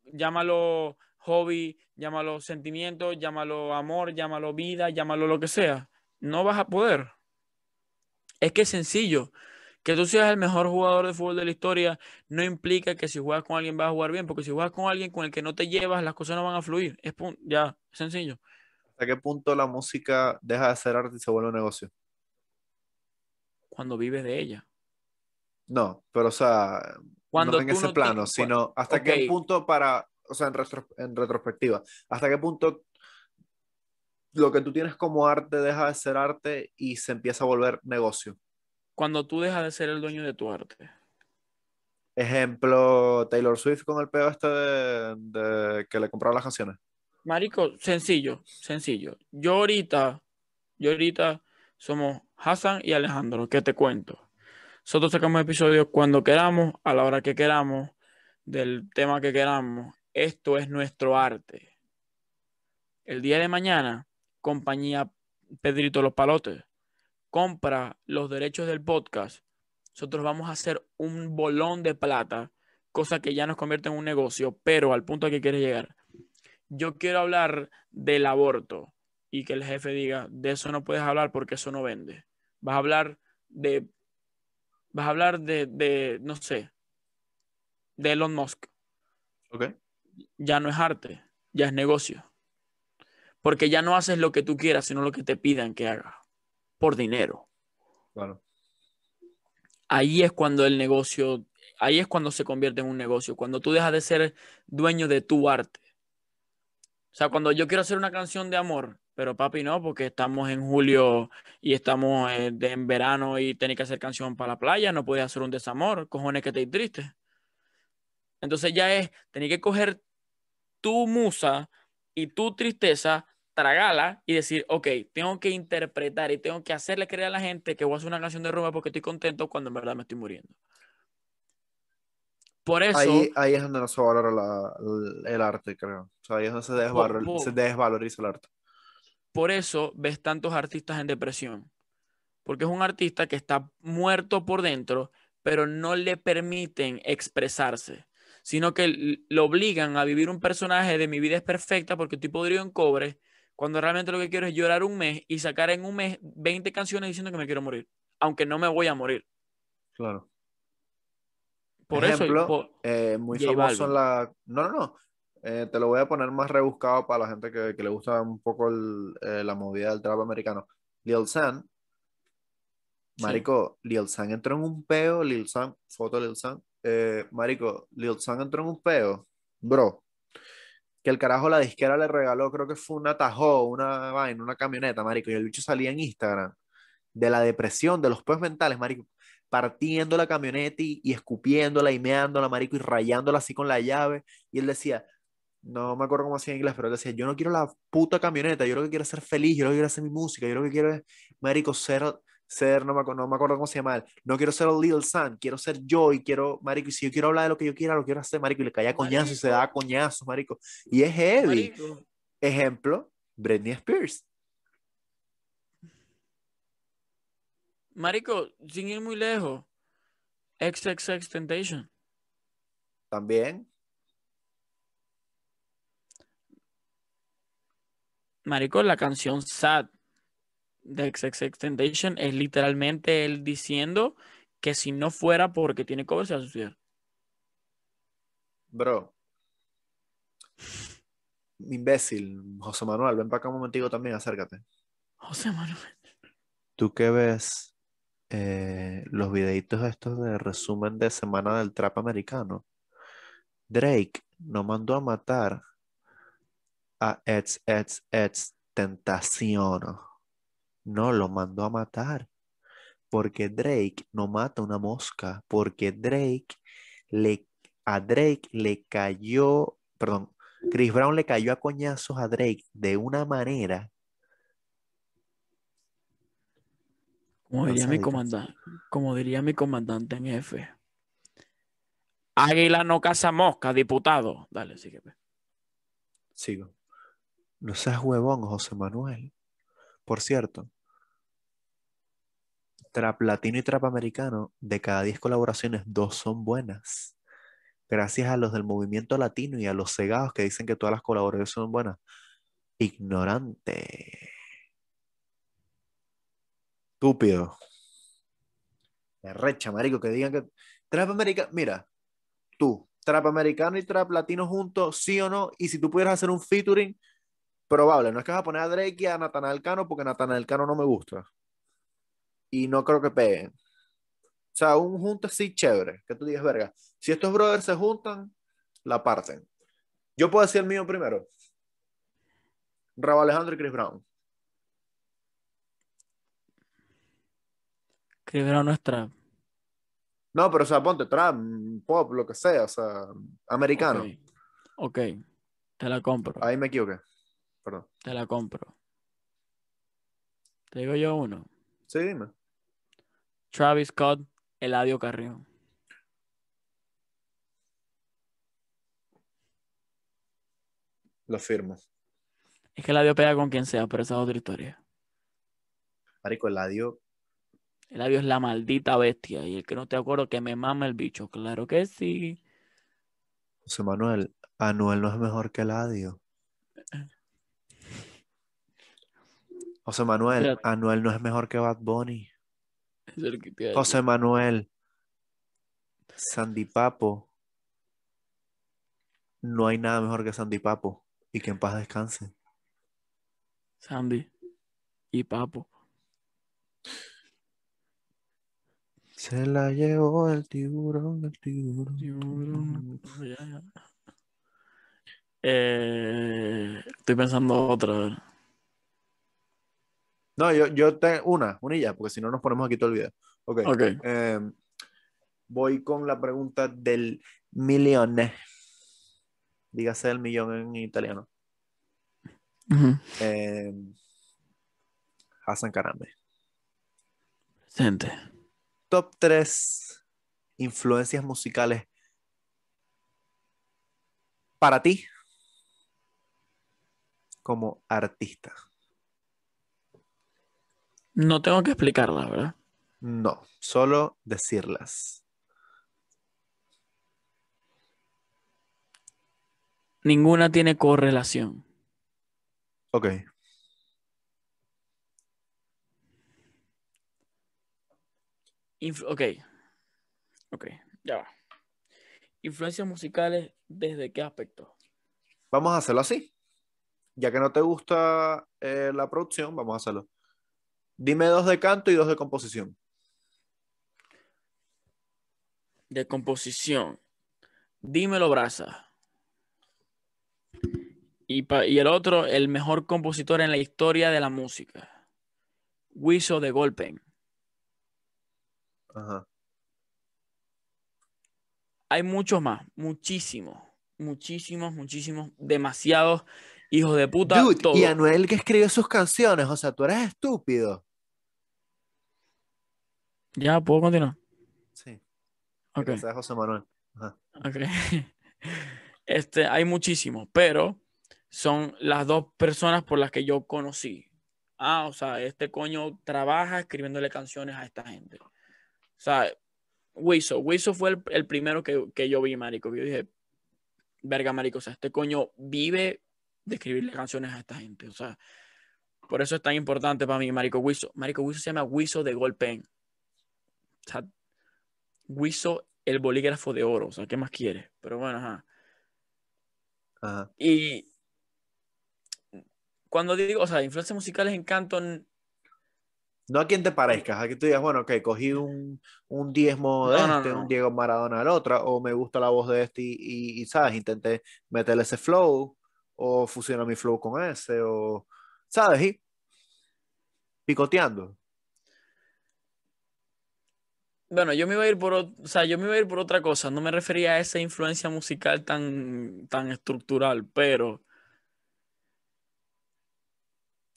llámalo hobby, llámalo sentimiento, llámalo amor, llámalo vida, llámalo lo que sea, no vas a poder. Es que es sencillo. Que tú seas el mejor jugador de fútbol de la historia no implica que si juegas con alguien vas a jugar bien, porque si juegas con alguien con el que no te llevas, las cosas no van a fluir. Es pun- ya, es sencillo. ¿Hasta qué punto la música deja de ser arte y se vuelve un negocio? Cuando vives de ella. No, pero o sea, Cuando no en ese no plano, sino hasta qué punto para, o sea, en, retro- en retrospectiva, hasta qué punto lo que tú tienes como arte deja de ser arte y se empieza a volver negocio. Cuando tú dejas de ser el dueño de tu arte. Ejemplo, Taylor Swift con el peo este de, de que le compraron las canciones. Marico, sencillo, sencillo. Yo ahorita, yo ahorita somos Hassan y Alejandro, ¿qué te cuento? Nosotros sacamos episodios cuando queramos, a la hora que queramos, del tema que queramos. Esto es nuestro arte. El día de mañana, compañía Pedrito Los Palotes compra los derechos del podcast. Nosotros vamos a hacer un bolón de plata, cosa que ya nos convierte en un negocio, pero al punto al que quiere llegar yo quiero hablar del aborto y que el jefe diga, de eso no puedes hablar porque eso no vende. Vas a hablar de, vas a hablar de, de no sé, de Elon Musk. Ok. Ya no es arte, ya es negocio. Porque ya no haces lo que tú quieras, sino lo que te pidan que hagas. Por dinero. Claro. Ahí es cuando el negocio, ahí es cuando se convierte en un negocio. Cuando tú dejas de ser dueño de tu arte. O sea, cuando yo quiero hacer una canción de amor, pero papi no, porque estamos en julio y estamos eh, en verano y tenés que hacer canción para la playa, no puedes hacer un desamor, cojones que te triste. Entonces ya es, tenés que coger tu musa y tu tristeza, tragala y decir, ok, tengo que interpretar y tengo que hacerle creer a la gente que voy a hacer una canción de rumba porque estoy contento cuando en verdad me estoy muriendo. Por eso, Ahí, ahí es donde no se valora la- el, el arte, creo. O sea, ahí es donde se, desvalor- se desvaloriza el arte. por eso ves tantos artistas en depresión. Porque es un artista que está muerto por dentro, pero no le permiten expresarse, sino que lo obligan a vivir un personaje de mi vida es perfecta porque estoy podrido en cobre, cuando realmente lo que quiero es llorar un mes y sacar en un mes 20 canciones diciendo que me quiero morir, aunque no me voy a morir. Claro. Por Ejemplo, eso, por- eh, muy J famoso en la... No, no, no. Eh, te lo voy a poner más rebuscado para la gente que, que le gusta un poco el- eh, la movida del trap americano. Lil San. Sí. Marico, Lil San entró en un peo. Lil San, foto de Lil San. Eh, marico, Lil entró en un peo. Bro. Que el carajo la disquera le regaló, creo que fue una Tahoe, una vaina, una camioneta, marico. Y el bicho salía en Instagram de la depresión, de los peos mentales, marico partiendo la camioneta y, y escupiéndola y meándola, marico, y rayándola así con la llave. Y él decía, no me acuerdo cómo hacía en inglés, pero él decía, yo no quiero la puta camioneta, yo lo que quiero es ser feliz, yo lo que quiero hacer mi música, yo lo que quiero es, marico, ser, ser no, me, no me acuerdo cómo se llama no quiero ser el Lil San, quiero ser yo y quiero, marico, y si yo quiero hablar de lo que yo quiera, lo quiero hacer, marico, y le caía coñazo y se daba coñazos, marico. Y es heavy. marico, Ejemplo, Britney Spears. marico, sin ir muy lejos, XXX Temptation. También. Marico, la canción Sad de XXX Temptation es literalmente él diciendo que si no fuera porque tiene cover se va a suicidar. Bro. Imbécil, José Manuel, ven para acá un momentico también, acércate. José Manuel. ¿Tú qué ves eh, los videitos estos de resumen de semana del trap americano? Drake no mandó a matar a Eds, Eds, Eds Tentación. No lo mandó a matar. Porque Drake no mata una mosca. Porque Drake le, a Drake le cayó, perdón, Chris Brown le cayó a coñazos a Drake de una manera. Como diría mi comandante, como diría mi comandante en jefe. Águila no caza mosca, diputado. Dale, sigue. pe. Sigo. No seas huevón, José Manuel. Por cierto, trap latino y trap americano, de cada 10 colaboraciones, dos son buenas. Gracias a los del movimiento latino y a los cegados que dicen que todas las colaboraciones son buenas. Ignorante. Estúpido. Me recha, marico, que digan que trap americano, mira, tú, trap americano y trap latino juntos, sí o no, y si tú pudieras hacer un featuring, probable, no es que vas a poner a Drake y a Natanael Cano porque Natanael Cano no me gusta. Y no creo que peguen. O sea, un junte así chévere, que tú digas, verga, si estos brothers se juntan, la parten. Yo puedo decir el mío primero. Rabo Alejandro y Chris Brown. Chris Brown no es trap. No, pero o sea, ponte trap, pop, lo que sea, o sea, americano. Ok, ok. te la compro. Ahí me equivoqué. Perdón. Te la compro. Te digo yo uno. Sí, dime. Travis Scott, Eladio Carrión. Lo firmo. Es que Eladio pega con quien sea, pero esa es otra historia. Marico, Eladio. Eladio es la maldita bestia. Y el que no te acuerdo que me mama el bicho. Claro que sí. José Manuel, Anuel no es mejor que Eladio. José Manuel. Anuel no es mejor que Bad Bunny. Es el que te- José Manuel, Sandy Papo. No hay nada mejor que Sandy Papo. Y que en paz descanse. Sandy y Papo. Se la llevó el tiburón, el tiburón. Eh, estoy pensando otra. No, yo, yo tengo una, una y ya, porque si no nos ponemos aquí todo el video. Ok. Ok. Eh, voy con la pregunta del milione. Dígase el millón en italiano. Ujú. Eh, Hassan Karame. Presente. Top 3 influencias musicales para ti como artista. No tengo que explicarla, ¿verdad? No, solo decirlas. Ninguna tiene correlación. Ok. Inf- ok. Ok, ya va. Influencias musicales, ¿desde qué aspecto? Vamos a hacerlo así. Ya que no te gusta eh, la producción, vamos a hacerlo. Dime dos de canto y dos de composición. De composición. Dímelo, Brasa. Y, pa- y el otro, el mejor compositor en la historia de la música. Wiso de Golpen. Ajá. Hay muchos más, muchísimos, muchísimos, muchísimos, demasiados hijos de puta. Dude, todo. y Anuel que escribió sus canciones, o sea, tú eres estúpido. Ya, ¿puedo continuar? Sí. Ok. Sea José Manuel. Ajá. Ok. Este, hay muchísimos, pero son las dos personas por las que yo conocí. Ah, o sea, este coño trabaja escribiéndole canciones a esta gente. O sea, Wiso, Wiso fue el, el primero que, que yo vi, marico. que Yo dije, verga, marico, o sea, este coño vive de escribirle canciones a esta gente. O sea, por eso es tan importante para mí, marico, Wiso. Marico, Wiso se llama Wiso de Golpen. O sea, Wiso, el bolígrafo de oro. O sea, ¿qué más quiere? Pero bueno, ajá. Ajá. Y cuando digo, o sea, influencias musicales en canto, n- No a quien te parezcas, a que tú digas, bueno, ok, cogí un, un diezmo de No, este, no. un Diego Maradona del otro, o me gusta la voz de este y, y, y, ¿sabes? Intenté meterle ese flow, o fusionar mi flow con ese, o, ¿sabes? Y picoteando. bueno, yo me iba a ir por, o sea, yo me iba a ir por otra cosa. No me refería a esa influencia musical tan, tan estructural, pero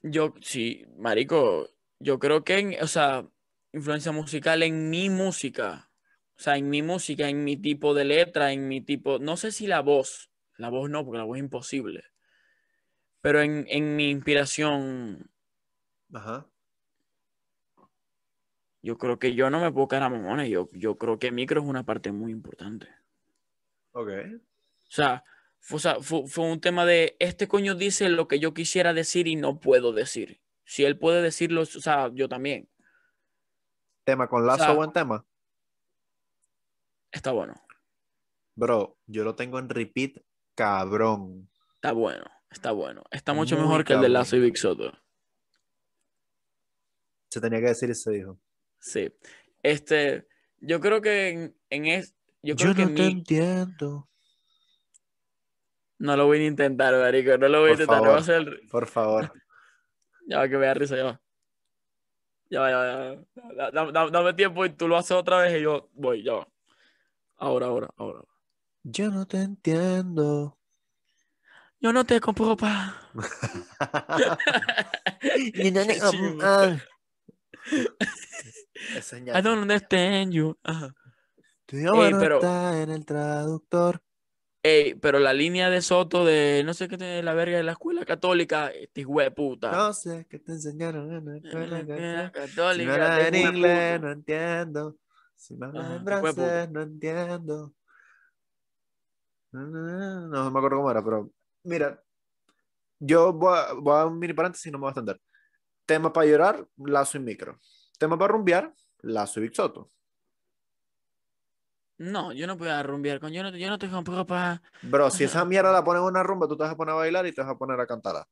yo, sí, marico, yo creo que, o sea, influencia musical en mi música, o sea, en mi música, en mi tipo de letra, en mi tipo, no sé si la voz, la voz no, porque la voz es imposible, pero en, en mi inspiración, Ajá. yo creo que yo no me puedo quedar a mamones, yo, yo creo que micro es una parte muy importante. Ok. O sea, fue, o sea, fue- fue un tema de este coño dice lo que yo quisiera decir y no puedo decir. Si él puede decirlo, o sea, yo también. Tema con lazo, sea- buen tema. Está bueno, Bro, yo lo tengo en repeat, cabrón. está bueno, está bueno. Está mucho Muy mejor que el de. Lazo y Big Soto. Se tenía que decir se dijo. Sí. Este, Yo creo que en, en es, yo que no te mi, entiendo. no lo voy a intentar, marico, no lo voy a intentar, no va a favor. ser, Por favor. ya va que me da risa, ya va. Ya va, ya va, ya va. Da- da- da- Dame tiempo y tú lo haces otra vez y yo voy, ya va. Ahora, ahora, ahora. Yo no te entiendo. Yo no te compro pa. Ni no-. Esa es I don't understand you. Ajá. Tu idioma Ey, no pero- está en el traductor. Ey, pero la línea de Soto de no sé qué tiene la verga de la escuela católica, este hijo de puta. No sé qué te enseñaron en la La escuela. Si católica, me hablas este en inglés, no entiendo. Si me hablas Ajá, en francés, no entiendo. No, no, me acuerdo cómo era, pero mira, yo voy a, voy a un mini paréntesis y no me voy a extender. Tema para llorar, lazo y micro. Tema para rumbear, lazo y Big Soto. No, yo no puedo rumbear con yo no, yo no te compro pa. Bro, si esa mierda la pones en una rumba, tú te vas a poner a bailar y te vas a poner a cantarla.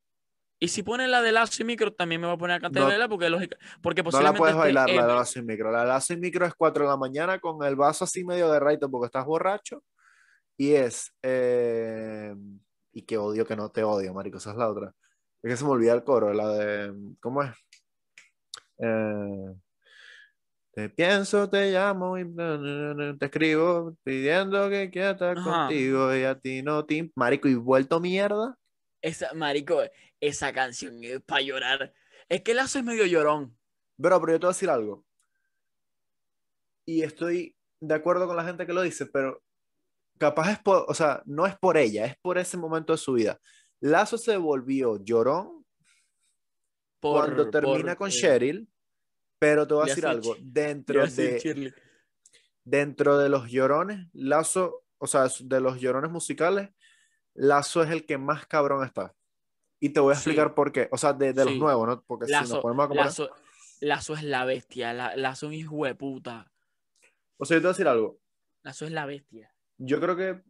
Y si pones la de lazo y micro, también me voy a poner a cantar No- bailar porque lógica, porque No la posiblemente puedes bailar, la de lazo y micro. La de lazo y micro es 4 de la mañana con el vaso así medio agarradito porque estás borracho. Y es. eh, y que odio que no te odio, marico. Esa es la otra. Es que se me olvida el coro, la de. ¿Cómo es? Eh, te pienso, te llamo y te escribo pidiendo que quiera estar Ajá. contigo y a ti no te. Marico, y vuelto mierda. Esa, marico, esa canción es para llorar. Es que lazo es medio llorón. Bro, pero yo te voy a decir algo. Y estoy de acuerdo con la gente que lo dice, pero capaz es por, o sea, no es por ella, es por ese momento de su vida. Lazo se volvió llorón Por, cuando termina por, con eh, Cheryl, pero te voy a decir algo, dentro de, dentro de los llorones, Lazo, o sea, de los llorones musicales, Lazo es el que más cabrón está. Y te voy a Sí. explicar por qué. O sea, de, de los nuevos, ¿no? Porque si nos Lazo, ponemos a comparar. Lazo, Lazo es la bestia. La- Lazo es un hijo de puta. O sea, yo te voy a decir algo. Lazo es la bestia. Yo creo que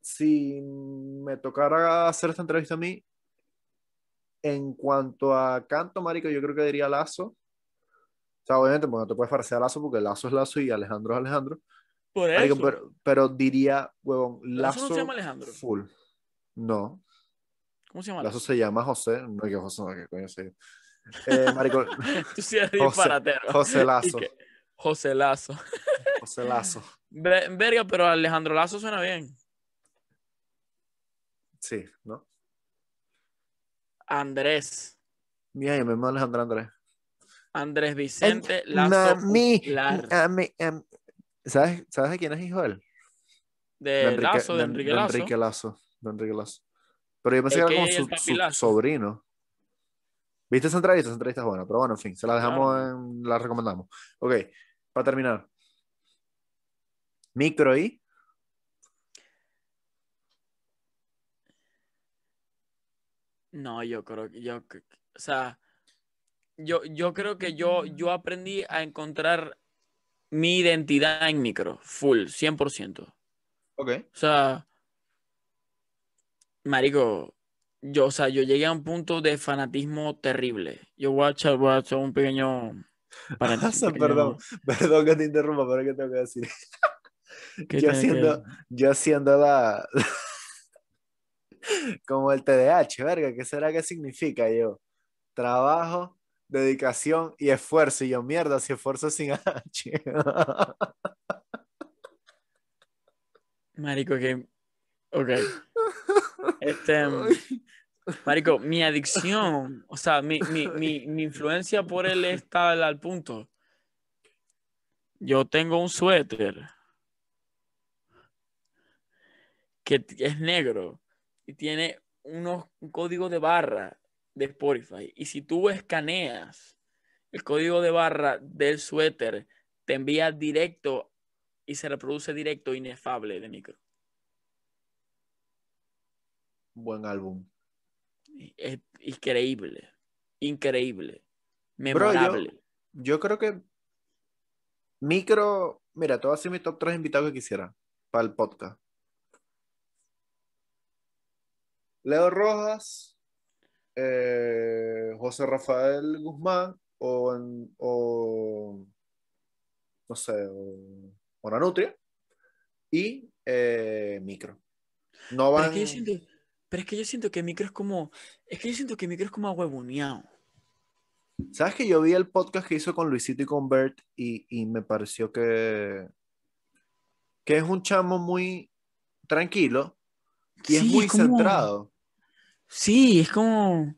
si me tocara hacer esta entrevista a mí, en cuanto a canto, marico, yo creo que diría Lazo. O sea, obviamente, pues no te puedes parecer a Lazo porque Lazo es Lazo y Alejandro es Alejandro. Por eso. Marico, pero, pero diría, huevón, ¿Lazo Lazo. no se llama Alejandro? Full. No, ¿Cómo se llama? Lazo se llama José. No es que José, no, que coño yo. Eh, marico, Tú sí eres José- disparatero. José Lazo. José Lazo. José Lazo. Ve- Verga, pero Alejandro Lazo suena bien. Sí, ¿no? Andrés. Mira, yo me llamo Alejandro Andrés. Andrés Vicente Lazo Mami, ¿Sabes, ¿Sabes de quién es hijo él? De Lazo, de Enrique de Lazo. Enrique Lazo. de Enrique Lazo. Pero yo pensé que era como su, sobrino. ¿Viste esa entrevista? Esa entrevista es buena, pero bueno, en fin, se la dejamos, Claro. en, la recomendamos. Ok, para terminar. Micro y No, yo creo que yo, o sea, yo, yo creo que yo, yo aprendí a encontrar mi identidad en micro, full, 100%. Ok. O sea, marico, yo, o sea, yo llegué a un punto de fanatismo terrible. Yo voy a echar, voy a echar un pequeño paréntesis, un pequeño- Perdón, perdón que te interrumpa, pero es que tengo que decir. ¿qué yo que- yo haciendo la como el TDAH, verga, ¿qué será que significa yo? Trabajo, dedicación y esfuerzo. Y yo, mierda, si esfuerzo sin H. Marico, que, ok. Este, Marico, mi adicción, o sea, mi, mi, mi, mi influencia por él está al punto. Yo tengo un suéter que es negro y tiene unos, un código de barra de Spotify. Y si tú escaneas el código de barra del suéter, te envía directo y se reproduce directo inefable de micro. Buen álbum. Es increíble, increíble, Bro, yo- memorable. Yo creo que micro, mira, te voy a hacer mi top 3 invitados que quisiera para el podcast. Leo Rojas, eh, José Rafael Guzmán o, en- o no sé, o, o una nutria, y eh, micro. No Pero van... es que yo siento, pero es que yo siento que micro es como, es que yo siento que micro es como ahuevoneado. ¿Sabes que yo vi el podcast que hizo con Luisito y con Bert y, y me pareció que, que es un chamo muy tranquilo y es muy como- centrado. Sí, es como,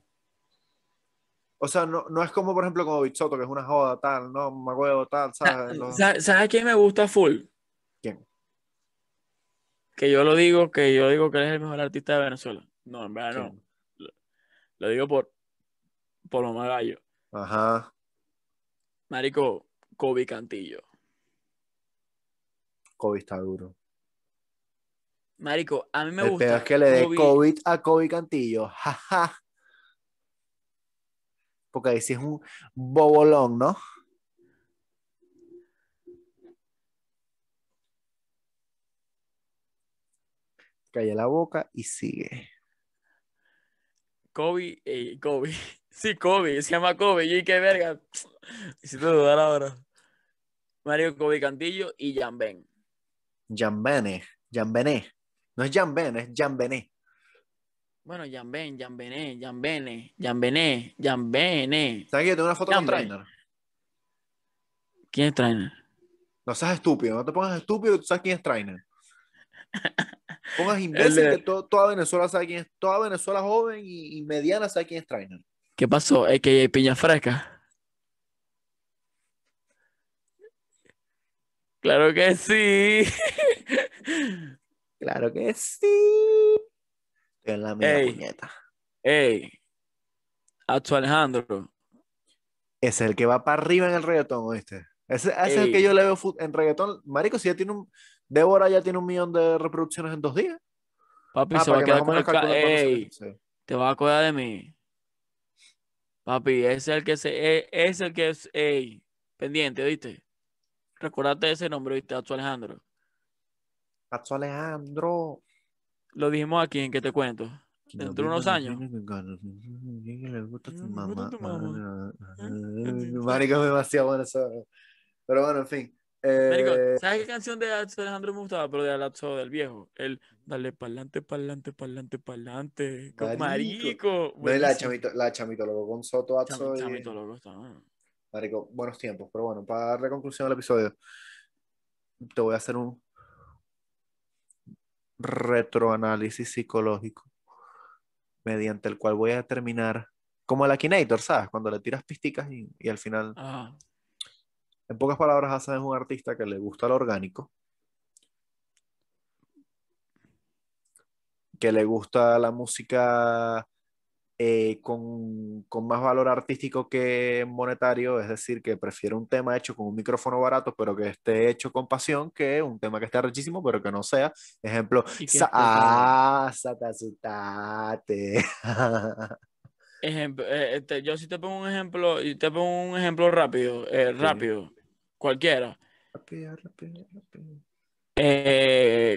O sea, no, no es como, por ejemplo, como Bitsoto, que es una joda, tal, no, me huevo, tal, ¿sabes? Los- ¿sabes ¿sabes quién me gusta full? ¿Quién? Que yo lo digo, que yo digo que él es el mejor artista de Venezuela. No, en verdad no. Lo digo por, por lo magallo. Ajá. Marico, Kobe Cantillo. COVID está duro. Marico, a mí me el gusta. peor es que le dé COVID a Kobe Cantillo. Jaja. Porque ahí sí es un bobolón, ¿no? Calla la boca y sigue. Kobe, eh, Kobe. Sí, Kobe, se llama Kobe. Y qué verga. Hiciste dudar ahora. Mario Kobe Cantillo y Jan Ben. Jambene. Jambene. No es Jamben, es Jambene. Bueno, Jan Ben, Jan Bené, Jan Bene, Jan Bené, Jan Bene. ¿Sabes que yo tengo una foto con. Trainer? ¿Quién es trainer? No seas estúpido, no te pongas estúpido, tú sabes quién es Trainer. Pongas imbécil de- que to- toda Venezuela sabe quién es, toda Venezuela joven y, y mediana sabe quién es Trainer. ¿Qué pasó? Es que hay piña fresca. Claro que sí. Claro que sí. Estoy en la mía, Ey. puñeta. Ey, Atsu Alejandro. Ese es el que va para arriba en el reggaetón, ¿oíste? Ese, ese es el que yo le veo en reggaetón. Marico, si ya tiene un. Débora ya tiene un millón de reproducciones en dos días. Papi, Ah, se va a quedar con el ca- Ey, te vas a acordar de mí. Papi, ese es el que se, e- es el que es, ey, pendiente, ¿viste? Recordate ese nombre, ¿viste? Atsu Alejandro. Pacho Alejandro. Lo dijimos aquí en que te cuento. Dentro de unos años. Le gusta tu mamá. gusta tu mamá. Marico, es demasiado bueno eso. Pero bueno, en fin. Marico, Eh, ¿sabes qué canción de Alejandro me gustaba? Pero de Atsu del viejo. El Dale pa'lante, pa'lante, pa'lante, pa'lante. Con- Marico. Marico. no, la chamito, la chamito loco con Soto chamito loco está, bueno. Marico, buenos tiempos. Pero bueno, para darle conclusión al episodio, te voy a hacer un retroanálisis psicológico mediante el cual voy a determinar, como el Akinator, ¿sabes? Cuando le tiras pisticas y, y al final, Ajá. en pocas palabras, Hassan es un artista que le gusta lo orgánico, que le gusta la música eh, con, con más valor artístico que monetario, es decir, que prefiere un tema hecho con un micrófono barato, pero que esté hecho con pasión, que un tema que esté rechísimo, pero que no sea. Ejemplo, sa- ah. Ejemplo, eh, este, yo si te pongo un ejemplo, y te pongo un ejemplo rápido, eh, rápido, cualquiera. Rápido, rápido, rápido.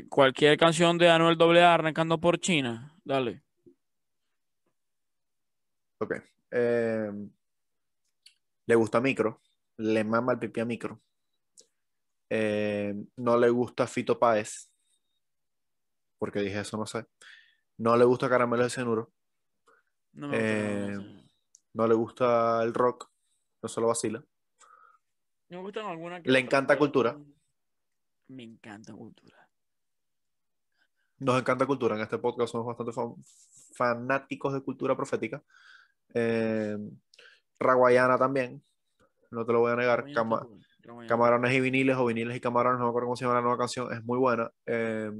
Cualquier canción de Anuel AA arrancando por China, dale. Ok. Eh, le gusta micro, le mama el pipi a micro. Eh, no le gusta Fito Páez, porque dije eso, no sé. No le gusta Caramelo de Cianuro. No me gusta, gusta. No le gusta el rock, no se lo vacila. Me gustan algunas que Le encanta cultura. Me encanta cultura. Nos encanta cultura. En este podcast somos bastante fan- fanáticos de cultura profética. Eh, Raguayana también, no te lo voy a negar. Cama-. Camarones y viniles o viniles y camarones, no me acuerdo cómo se llama la nueva canción, es muy buena. Eh,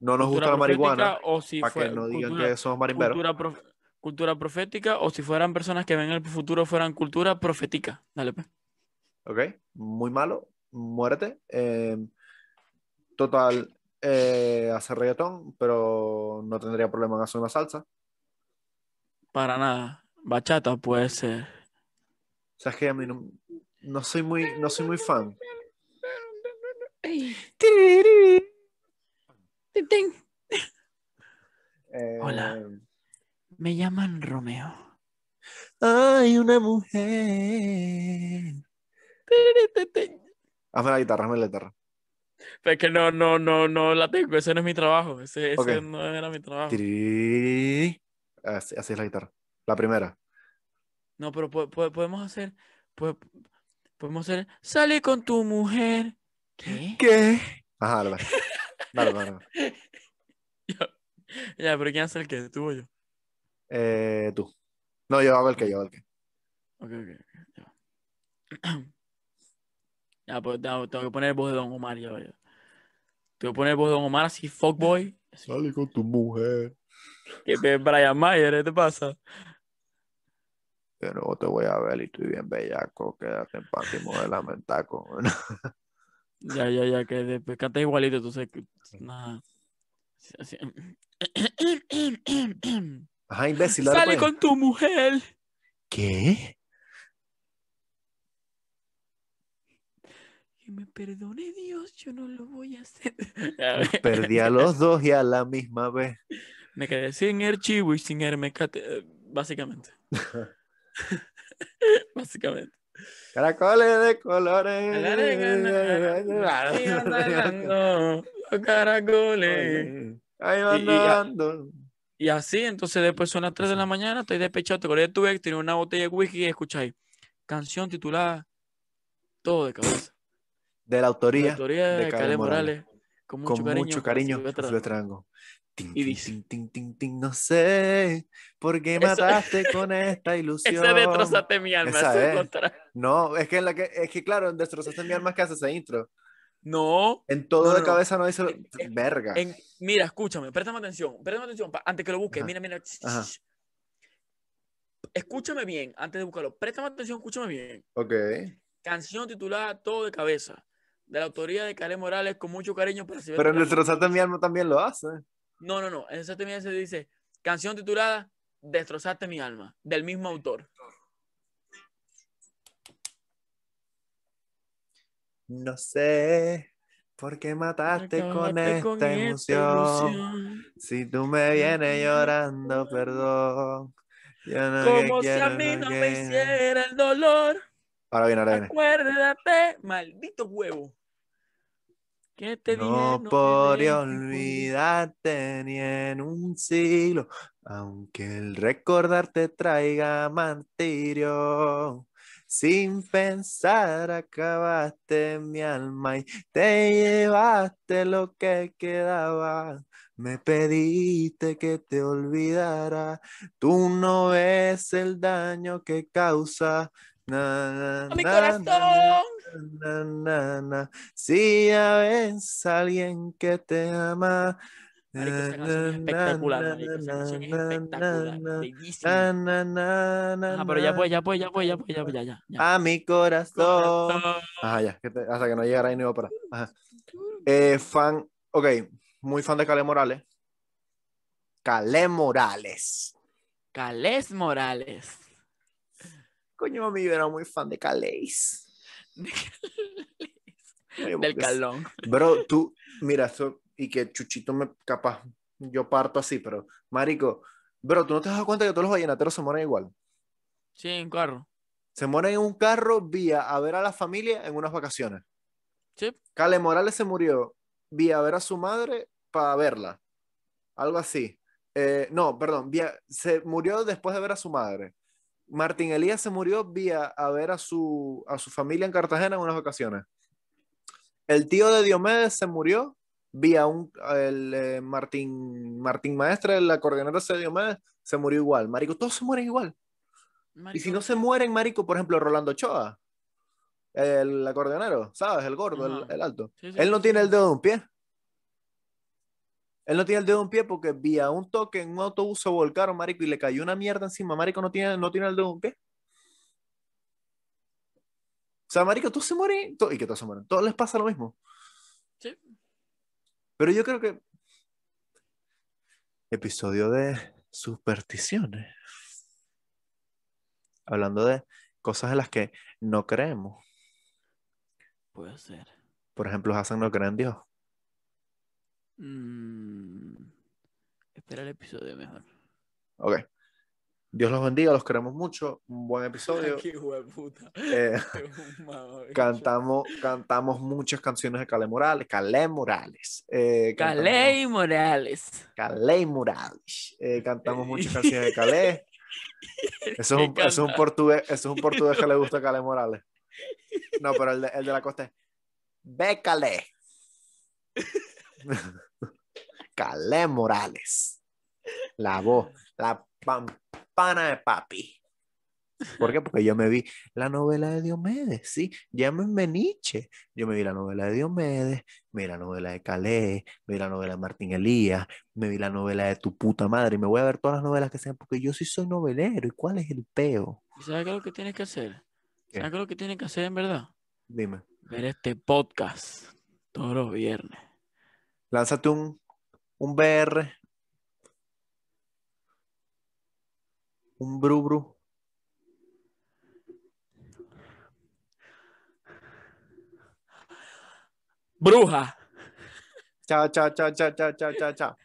no nos gusta la marihuana, profética o si para fue- que no digan cultura- que somos marimberos. cultura, prof- cultura profética o si fueran personas que ven el futuro fueran cultura profética. Dale, pues. ¿Ok? Muy malo, muérete. Eh, total, eh, hace reggaetón, pero no tendría problema en hacer una salsa. Para nada. Bachata puede ser. O sea, es que a mí no, no soy muy, no soy muy fan. Eh, Hola. Me llaman Romeo. Hay una mujer. Hazme la guitarra, hazme la guitarra. Pero es que no, no, no, no la tengo. Ese no es mi trabajo. Ese, no era mi trabajo. Así, así es la guitarra. La primera. No, pero po- po- podemos hacer. po- podemos hacer. Sale con tu mujer. ¿Qué? ¿Qué? Ajá, dale, dale. Dale. Ya, pero ¿quién hace el qué? ¿Tú o yo? Eh, tú. No, yo hago el que, yo hago el que. Ok, ok, ok, ya. Ya, pues tengo, tengo que poner voz de Don Omar, ya, ya. Tengo que poner voz de Don Omar así, fuckboy. Así, Sale con tu mujer. que Brian Mayer, ¿qué te pasa? De nuevo te voy a ver y estoy bien bellaco. Quédate en paz y modélame en taco. Ya, ya, ya, que después cantas igualito, entonces, que- nada. Así- Ajá, imbécil. dale, Sale pues. con tu mujer. ¿Qué? Que me perdone Dios, yo no lo voy a hacer. Perdí a los dos y a la misma vez. Me quedé sin archivo y sin hermecate, eh, básicamente. básicamente. Caracoles de colores. Los caracoles. Ahí van Y- así, entonces después son las 3 de la mañana, estoy despechado, te acordé de tu ex, tenía una botella de whisky y escucháis. Canción titulada Todo de cabeza. De la La autoría. autoría de, de Morales. Con mucho con cariño. mucho cariño, Silvestre Silvestre Dangond. Y dice- tin, tin, tin, tin, no sé por qué mataste con esta ilusión. Ese destrozaste mi alma. Esa es. No, es que, en la que, es que claro, en Destrozaste mi alma que hace ese intro. No. En todo No, de no, cabeza no dice lo- En- verga. en- mira, escúchame, préstame atención. Préstame atención pa- antes que lo busques. Mira, mira. Ajá. Escúchame bien antes de buscarlo. Préstame atención, escúchame bien. Ok. Canción titulada Todo de cabeza. De la autoría de Cale Morales con mucho cariño para Pero en. Destrozaste mi alma también lo hace. No, no, no. En esa también se dice canción titulada Destrozaste mi alma, del mismo autor. No sé por qué mataste con esta con esta emoción. Si tú me vienes llorando, perdón. Yo no Como si quiero, a mí no me quiero. hiciera el dolor. Ahora viene, ahora viene. Acuérdate, maldito huevo. Te No podré dejes olvidarte ni en un siglo, aunque el recordarte traiga martirio. Sin pensar acabaste mi alma y te llevaste lo que quedaba. Me pediste que te olvidara. Tú no ves el daño que causa. Na, na, ¡A mi corazón! na. Si ya ves a alguien que te ama. Marico, esa canción es espectacular, marico. Esa canción es espectacular. Bellísima. Na, na, na, na, Ajá, pero ya pues, ya pues, ya pues, ya pues, ya pues, ya, ya. ya. A mi corazón. Ajá, ya, que te- hasta que no llegara ahí no iba a parar. Ajá. Eh, fan, ok, muy fan de Cale Morales. Cale Morales. Calés Morales. Coño, mi era muy fan de Calés. Oye, Del porque es- calón. Bro, tú, mira, y que Chuchito me capaz, yo parto así, pero, marico, bro, ¿tú no te das cuenta que todos los vallenateros se mueren igual? Sí, en carro. Se mueren en un carro vía a ver a la familia en unas vacaciones. Sí. Cale Morales se murió vía a ver a su madre para verla. Algo así. Eh, no, perdón, vía, se murió después de ver a su madre. Martín Elías se murió vía a ver a su, a su familia en Cartagena en unas vacaciones. El tío de Diomedes se murió vía un, el, eh, Martín, Martín Maestre, el acordeonero de Diomedes, se murió igual. Marico, todos se mueren igual. Y si no se mueren, marico, por ejemplo, Rolando Ochoa, el acordeonero, ¿sabes? El gordo, el, el alto. Sí, sí, Él no sí, tiene el dedo de un pie. Él no tiene el dedo de un pie porque vía un toque en un autobús se volcaron, marico, y le cayó una mierda encima. Marico no tiene, no tiene el dedo de un pie. O sea, marico, todos se mueren y que todos se mueren. Todos les pasa lo mismo. Sí. Pero yo creo que episodio de supersticiones. Hablando de cosas en las que no creemos. Puede ser. Por ejemplo, Hassan no cree en Dios. Mm, Espera el episodio mejor. Ok. Dios los bendiga, los queremos mucho. Un buen episodio. Qué hueputa. Eh, mamabicho. cantamos, cantamos muchas canciones de Calé Morales. Calé Morales. Eh, cantamos- Morales. Calé Morales. Eh, cantamos muchas canciones de Calé. Eso es, un, eso es un portugués, eso es un portugués que le gusta a Calé Morales. No, pero el de, el de la costa es Ve Calé. Calé Morales. La voz, la pampana de papi. ¿Por qué? Porque yo me vi la novela de Diomedes, sí, llámenme Nietzsche. Yo me vi la novela de Diomedes, me vi la novela de Calais, me vi la novela de Martín Elías, me vi la novela de tu puta madre y me voy a ver todas las novelas que sean porque yo sí soy novelero. ¿Y cuál es el peo? ¿Y ¿Sabes qué es lo que tienes que hacer? ¿Qué? ¿Sabes qué es lo que tienes que hacer en verdad? Dime, Ver este podcast todos los viernes. lánzate un, un BR, un Bru Bru. Bruja. Chao, chao, chao, chao, chao, chao, chao, chao.